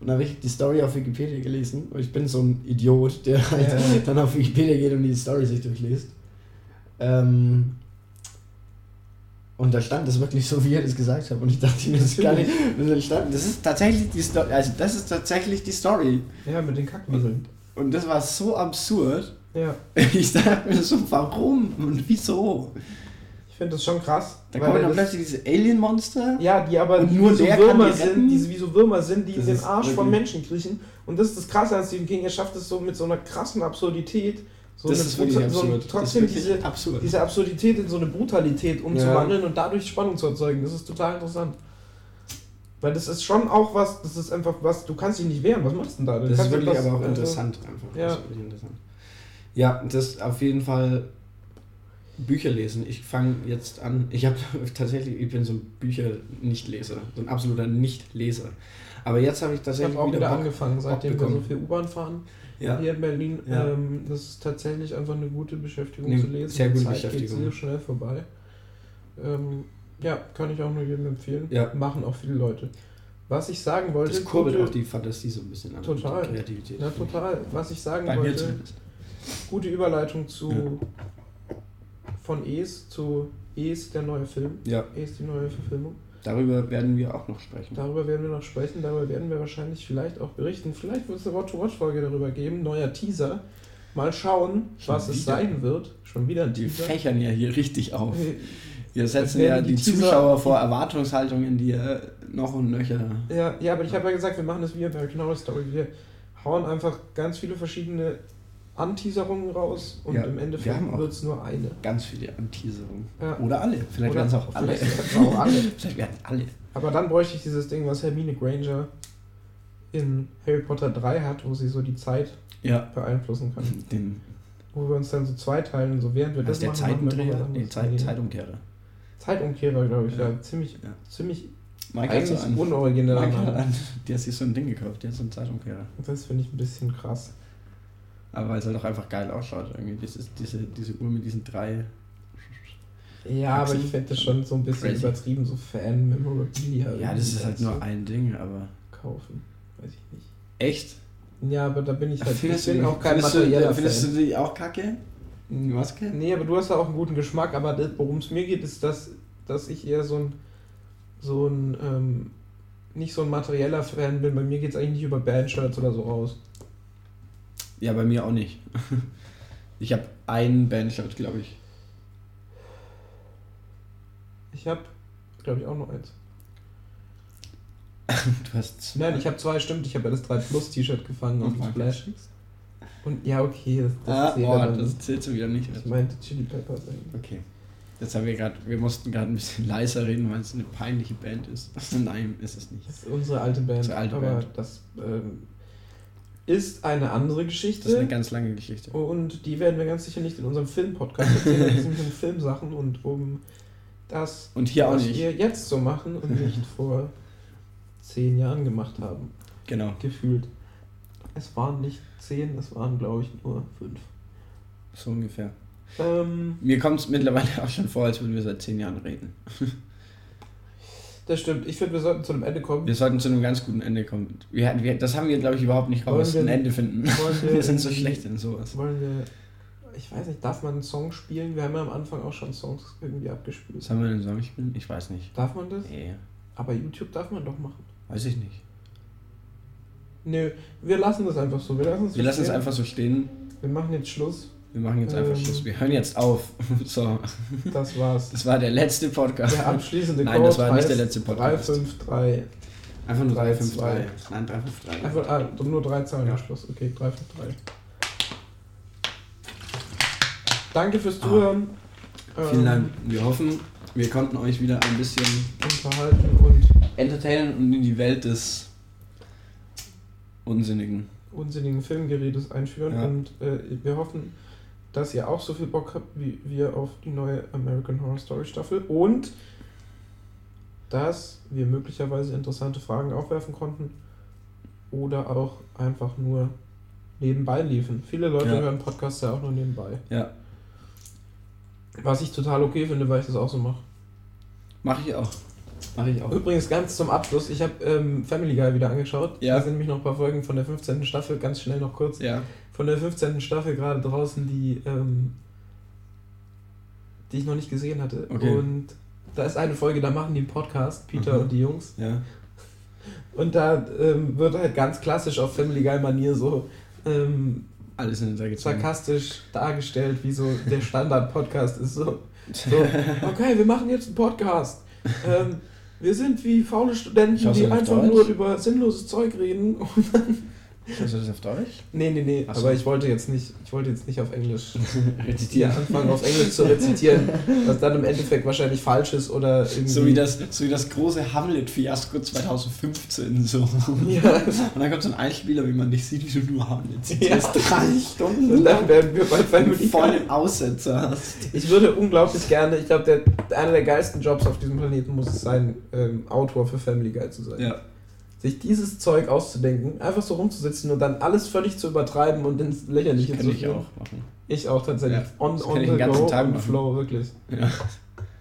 Und dann habe ich die Story auf Wikipedia gelesen. Und ich bin so ein Idiot, der halt Ja. dann auf Wikipedia geht und die Story sich durchliest. Ähm, und da stand das wirklich so, wie ihr das gesagt habt. Und ich dachte mir, das ist gar nicht. Und dann stand, das ist tatsächlich die Story. Also, das ist tatsächlich die Story. Ja, mit den Kackwieseln. Und das war so absurd. Ja, Ich dachte mir so, warum und wieso? Ich finde das schon krass. Da kommen dann plötzlich diese Alien-Monster. Ja, die aber Und nur so Würmer die sind, die wie so Würmer sind, die Das in den Arsch von Menschen kriechen. Und das ist das Krasse an Stephen King, er schafft es so mit so einer krassen Absurdität, so das ist wirklich so absurd. trotzdem diese, absurd. diese Absurdität in so eine Brutalität Ja. umzuwandeln und dadurch Spannung zu erzeugen. Das ist total interessant. Weil das ist schon auch was, das ist einfach was, du kannst dich nicht wehren, was machst du denn da? Du Das ist wirklich aber auch äh, interessant einfach. ja. Das ist wirklich interessant. Ja, das auf jeden Fall Bücher lesen. Ich fange jetzt an. Ich habe tatsächlich, ich bin so ein Bücher-Nichtleser, so ein absoluter Nichtleser. Aber jetzt habe ich Ich tatsächlich habe auch wieder Bock- angefangen, seitdem wir so viel U-Bahn fahren Ja. hier in Berlin. Ja. Ähm, das ist tatsächlich einfach eine gute Beschäftigung Eine zu lesen. sehr gute Zeit geht Beschäftigung. sehr schnell vorbei. Ähm, ja, kann ich auch nur jedem empfehlen. Ja. Machen auch viele Leute. Was ich sagen wollte, Das kurbelt gute, auch die Fantasie so ein bisschen an. Total. Die Kreativität. ja, total. Was ich sagen Bei mir wollte, zumindest. gute Überleitung zu. Von Es zu Es, der neue Film. Ja, Es, die neue Verfilmung. darüber werden wir auch noch sprechen. Darüber werden wir noch sprechen, darüber werden wir wahrscheinlich vielleicht auch berichten. Vielleicht wird es eine Watch-to-Watch-Folge darüber geben, neuer Teaser. Mal schauen, Schon was es wieder? sein wird. Schon wieder ein Die Teaser. fächern ja hier richtig auf. Wir setzen ja die die, Zuschauer vor Erwartungshaltungen, die äh, noch und nöcher. Ja, ja, aber ich habe ja gesagt, wir machen das wie American Horror Story. Wir hauen einfach ganz viele verschiedene Anteaserungen raus und Ja, im Endeffekt wird es nur eine. Ganz viele Anteaserungen. Ja. Oder alle. Vielleicht werden es auch alle. vielleicht auch alle. Vielleicht werden alle. Aber dann bräuchte ich dieses Ding, was Hermine Granger in Harry Potter 3 hat, wo sie so die Zeit Ja. beeinflussen kann. Den, Wo wir uns dann so zweiteilen, so während wir das das ist der machen, machen Zeitendreher, was nee. Zeit. Zeitumkehrer. Zeitumkehrer, glaube ich, ja. Ziemlich, ziemlich Mike hat so eigentlich unorigineller Mike hat. Der hat sich so ein Ding gekauft, der hat so einen Zeitumkehrer. Das finde ich ein bisschen krass. Aber weil es halt auch einfach geil ausschaut. Irgendwie. Das ist diese, diese Uhr mit diesen drei. Ja, aber Axel. ich fände das schon so ein bisschen Crazy. übertrieben, so Fan-Memorabilia. Ja, das ist halt nur ein Ding, aber. Kaufen. Weiß ich nicht. Echt? Ja, aber da bin ich halt. Findest, ich bin du, auch kein findest, materieller du, findest du die auch kacke? Maske? Nee, aber du hast ja auch einen guten Geschmack, aber worum es mir geht, ist, dass dass ich eher so ein, so ein, ähm, nicht so ein materieller Fan bin. Bei mir geht es eigentlich nicht über Bandshirts oder so raus. Ja, bei mir auch nicht. Ich habe einen Bandshirt, glaube ich. Ich habe, glaube ich, auch noch eins. Du hast zwei. Nein, ich habe zwei, stimmt. Ich habe ja das 3 Plus T-Shirt gefangen auf Und dem Splash. Und ja, okay, das, das Ah, zählt oh, dann. das zählt so wieder nicht. Ich meinte Chili Peppers eigentlich. Okay. Jetzt haben wir gerade, wir mussten gerade ein bisschen leiser reden, weil es eine peinliche Band ist. Nein, ist es nicht. Das ist unsere alte Band. Unsere alte aber Band. das ähm, ist eine andere Geschichte. Das ist eine ganz lange Geschichte. Und die werden wir ganz sicher nicht in unserem Film-Podcast erzählen. Das sind um Filmsachen und um das, Und hier auch was nicht. wir jetzt so machen und nicht vor zehn Jahren gemacht haben. Genau. Gefühlt. Es waren nicht zehn, es waren, glaube ich, nur fünf. So ungefähr. Ähm, Mir kommt es mittlerweile auch schon vor, als würden wir seit zehn Jahren reden. das stimmt. Ich finde, wir sollten zu einem Ende kommen. Wir sollten zu einem ganz guten Ende kommen. Wir, wir, das haben wir, glaube ich, überhaupt nicht raus, wir- ein Ende finden. wir Wir sind so schlecht in sowas. Wollen wir. Ich weiß nicht, darf man einen Song spielen? Wir haben ja am Anfang auch schon Songs irgendwie abgespielt. Haben wir denn Song spielen? Ich weiß nicht. Darf man das? Nee, Aber YouTube darf man doch machen. weiß ich nicht. Nö, wir lassen das einfach so. Wir lassen es Wir lassen es einfach so stehen. Wir machen jetzt Schluss. Wir machen jetzt einfach Ähm. Schluss. Wir hören jetzt auf. So, Das war's. das war der letzte Podcast. Der abschließende Nein, das Code war nicht der letzte Podcast. 353. Einfach nur 3, 353. Nein, 353. Einfach, ah, nur drei Zahlen Ja. am Schluss. Okay, 353. Danke fürs Zuhören. Ah. Vielen Ähm, Dank. Wir hoffen, wir konnten euch wieder ein bisschen Unterhalten und entertainen und in die Welt des Unsinnigen. unsinnigen Filmgeredes einführen. Ja. Und äh, wir hoffen, dass ihr auch so viel Bock habt wie wir auf die neue American Horror Story Staffel und dass wir möglicherweise interessante Fragen aufwerfen konnten oder auch einfach nur nebenbei liefen. Viele Leute Ja. hören Podcasts ja auch nur nebenbei. Ja, Was ich total okay finde, weil ich das auch so mache. mache ich auch. Mache ich auch. Übrigens ganz zum Abschluss, ich habe ähm, Family Guy wieder angeschaut. Ja. Da sind nämlich noch ein paar Folgen von der 15. Staffel, ganz schnell noch kurz. Ja. Von der 15. Staffel gerade draußen, die, ähm, die ich noch nicht gesehen hatte. Okay. Und da ist eine Folge, da machen die einen Podcast, Peter Mhm. und die Jungs. Ja. Und da ähm, wird halt ganz klassisch auf Family Guy Manier so ähm, Alles in den sarkastisch dargestellt, wie so der Standard-Podcast ist. So, so, okay, wir machen jetzt einen Podcast. Ähm, wir sind wie faule Studenten, die einfach nur über sinnloses Zeug reden. Schaust du das auf Deutsch? nee, nee, nee, Ach so. aber ich wollte jetzt nicht, ich wollte jetzt nicht auf Englisch Rezitieren. anfangen, auf Englisch zu rezitieren, was dann im Endeffekt wahrscheinlich falsch ist oder irgendwie. So wie das, so wie das große Hamlet-Fiasko 2015. So. Ja. Und dann kommt so ein Einspieler, wie man nicht sieht, wie du nur Hamlet Ja. zitierst. Drei Stunden Und dann werden wir bei Und Family voll Guy. den Aussetzer hast. Ich würde unglaublich gerne, ich glaube, der, einer der geilsten Jobs auf diesem Planeten muss es sein, ähm, Autor für Family Guy zu sein. Ja. Sich dieses Zeug auszudenken, einfach so rumzusitzen und dann alles völlig zu übertreiben und ins Lächerliche zu ich führen. auch machen. Ich auch tatsächlich. Ja, On, on ich the go, on flow, wirklich. Ja.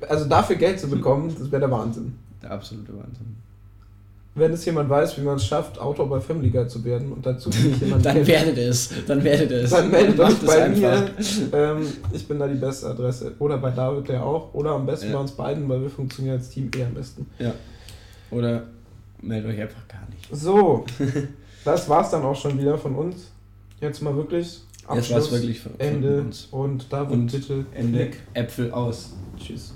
Also dafür Geld zu bekommen, das wäre der Wahnsinn. Der absolute Wahnsinn. Wenn es jemand weiß, wie man es schafft, Autor bei Family Guy zu werden und dazu jemand Dann kennt, werdet es. Dann werdet es. dann meldet euch bei mir. Ähm, ich bin da die beste Adresse. Oder bei David der auch. Oder am besten Ja. bei uns beiden, weil wir funktionieren als Team eh am besten. Ja. Oder meldet euch einfach gar nicht. So, das war's dann auch schon wieder von uns. Jetzt mal wirklich Jetzt war es wirklich von, von Ende uns. und da wird Und bitte Ende. Äpfel aus. Tschüss.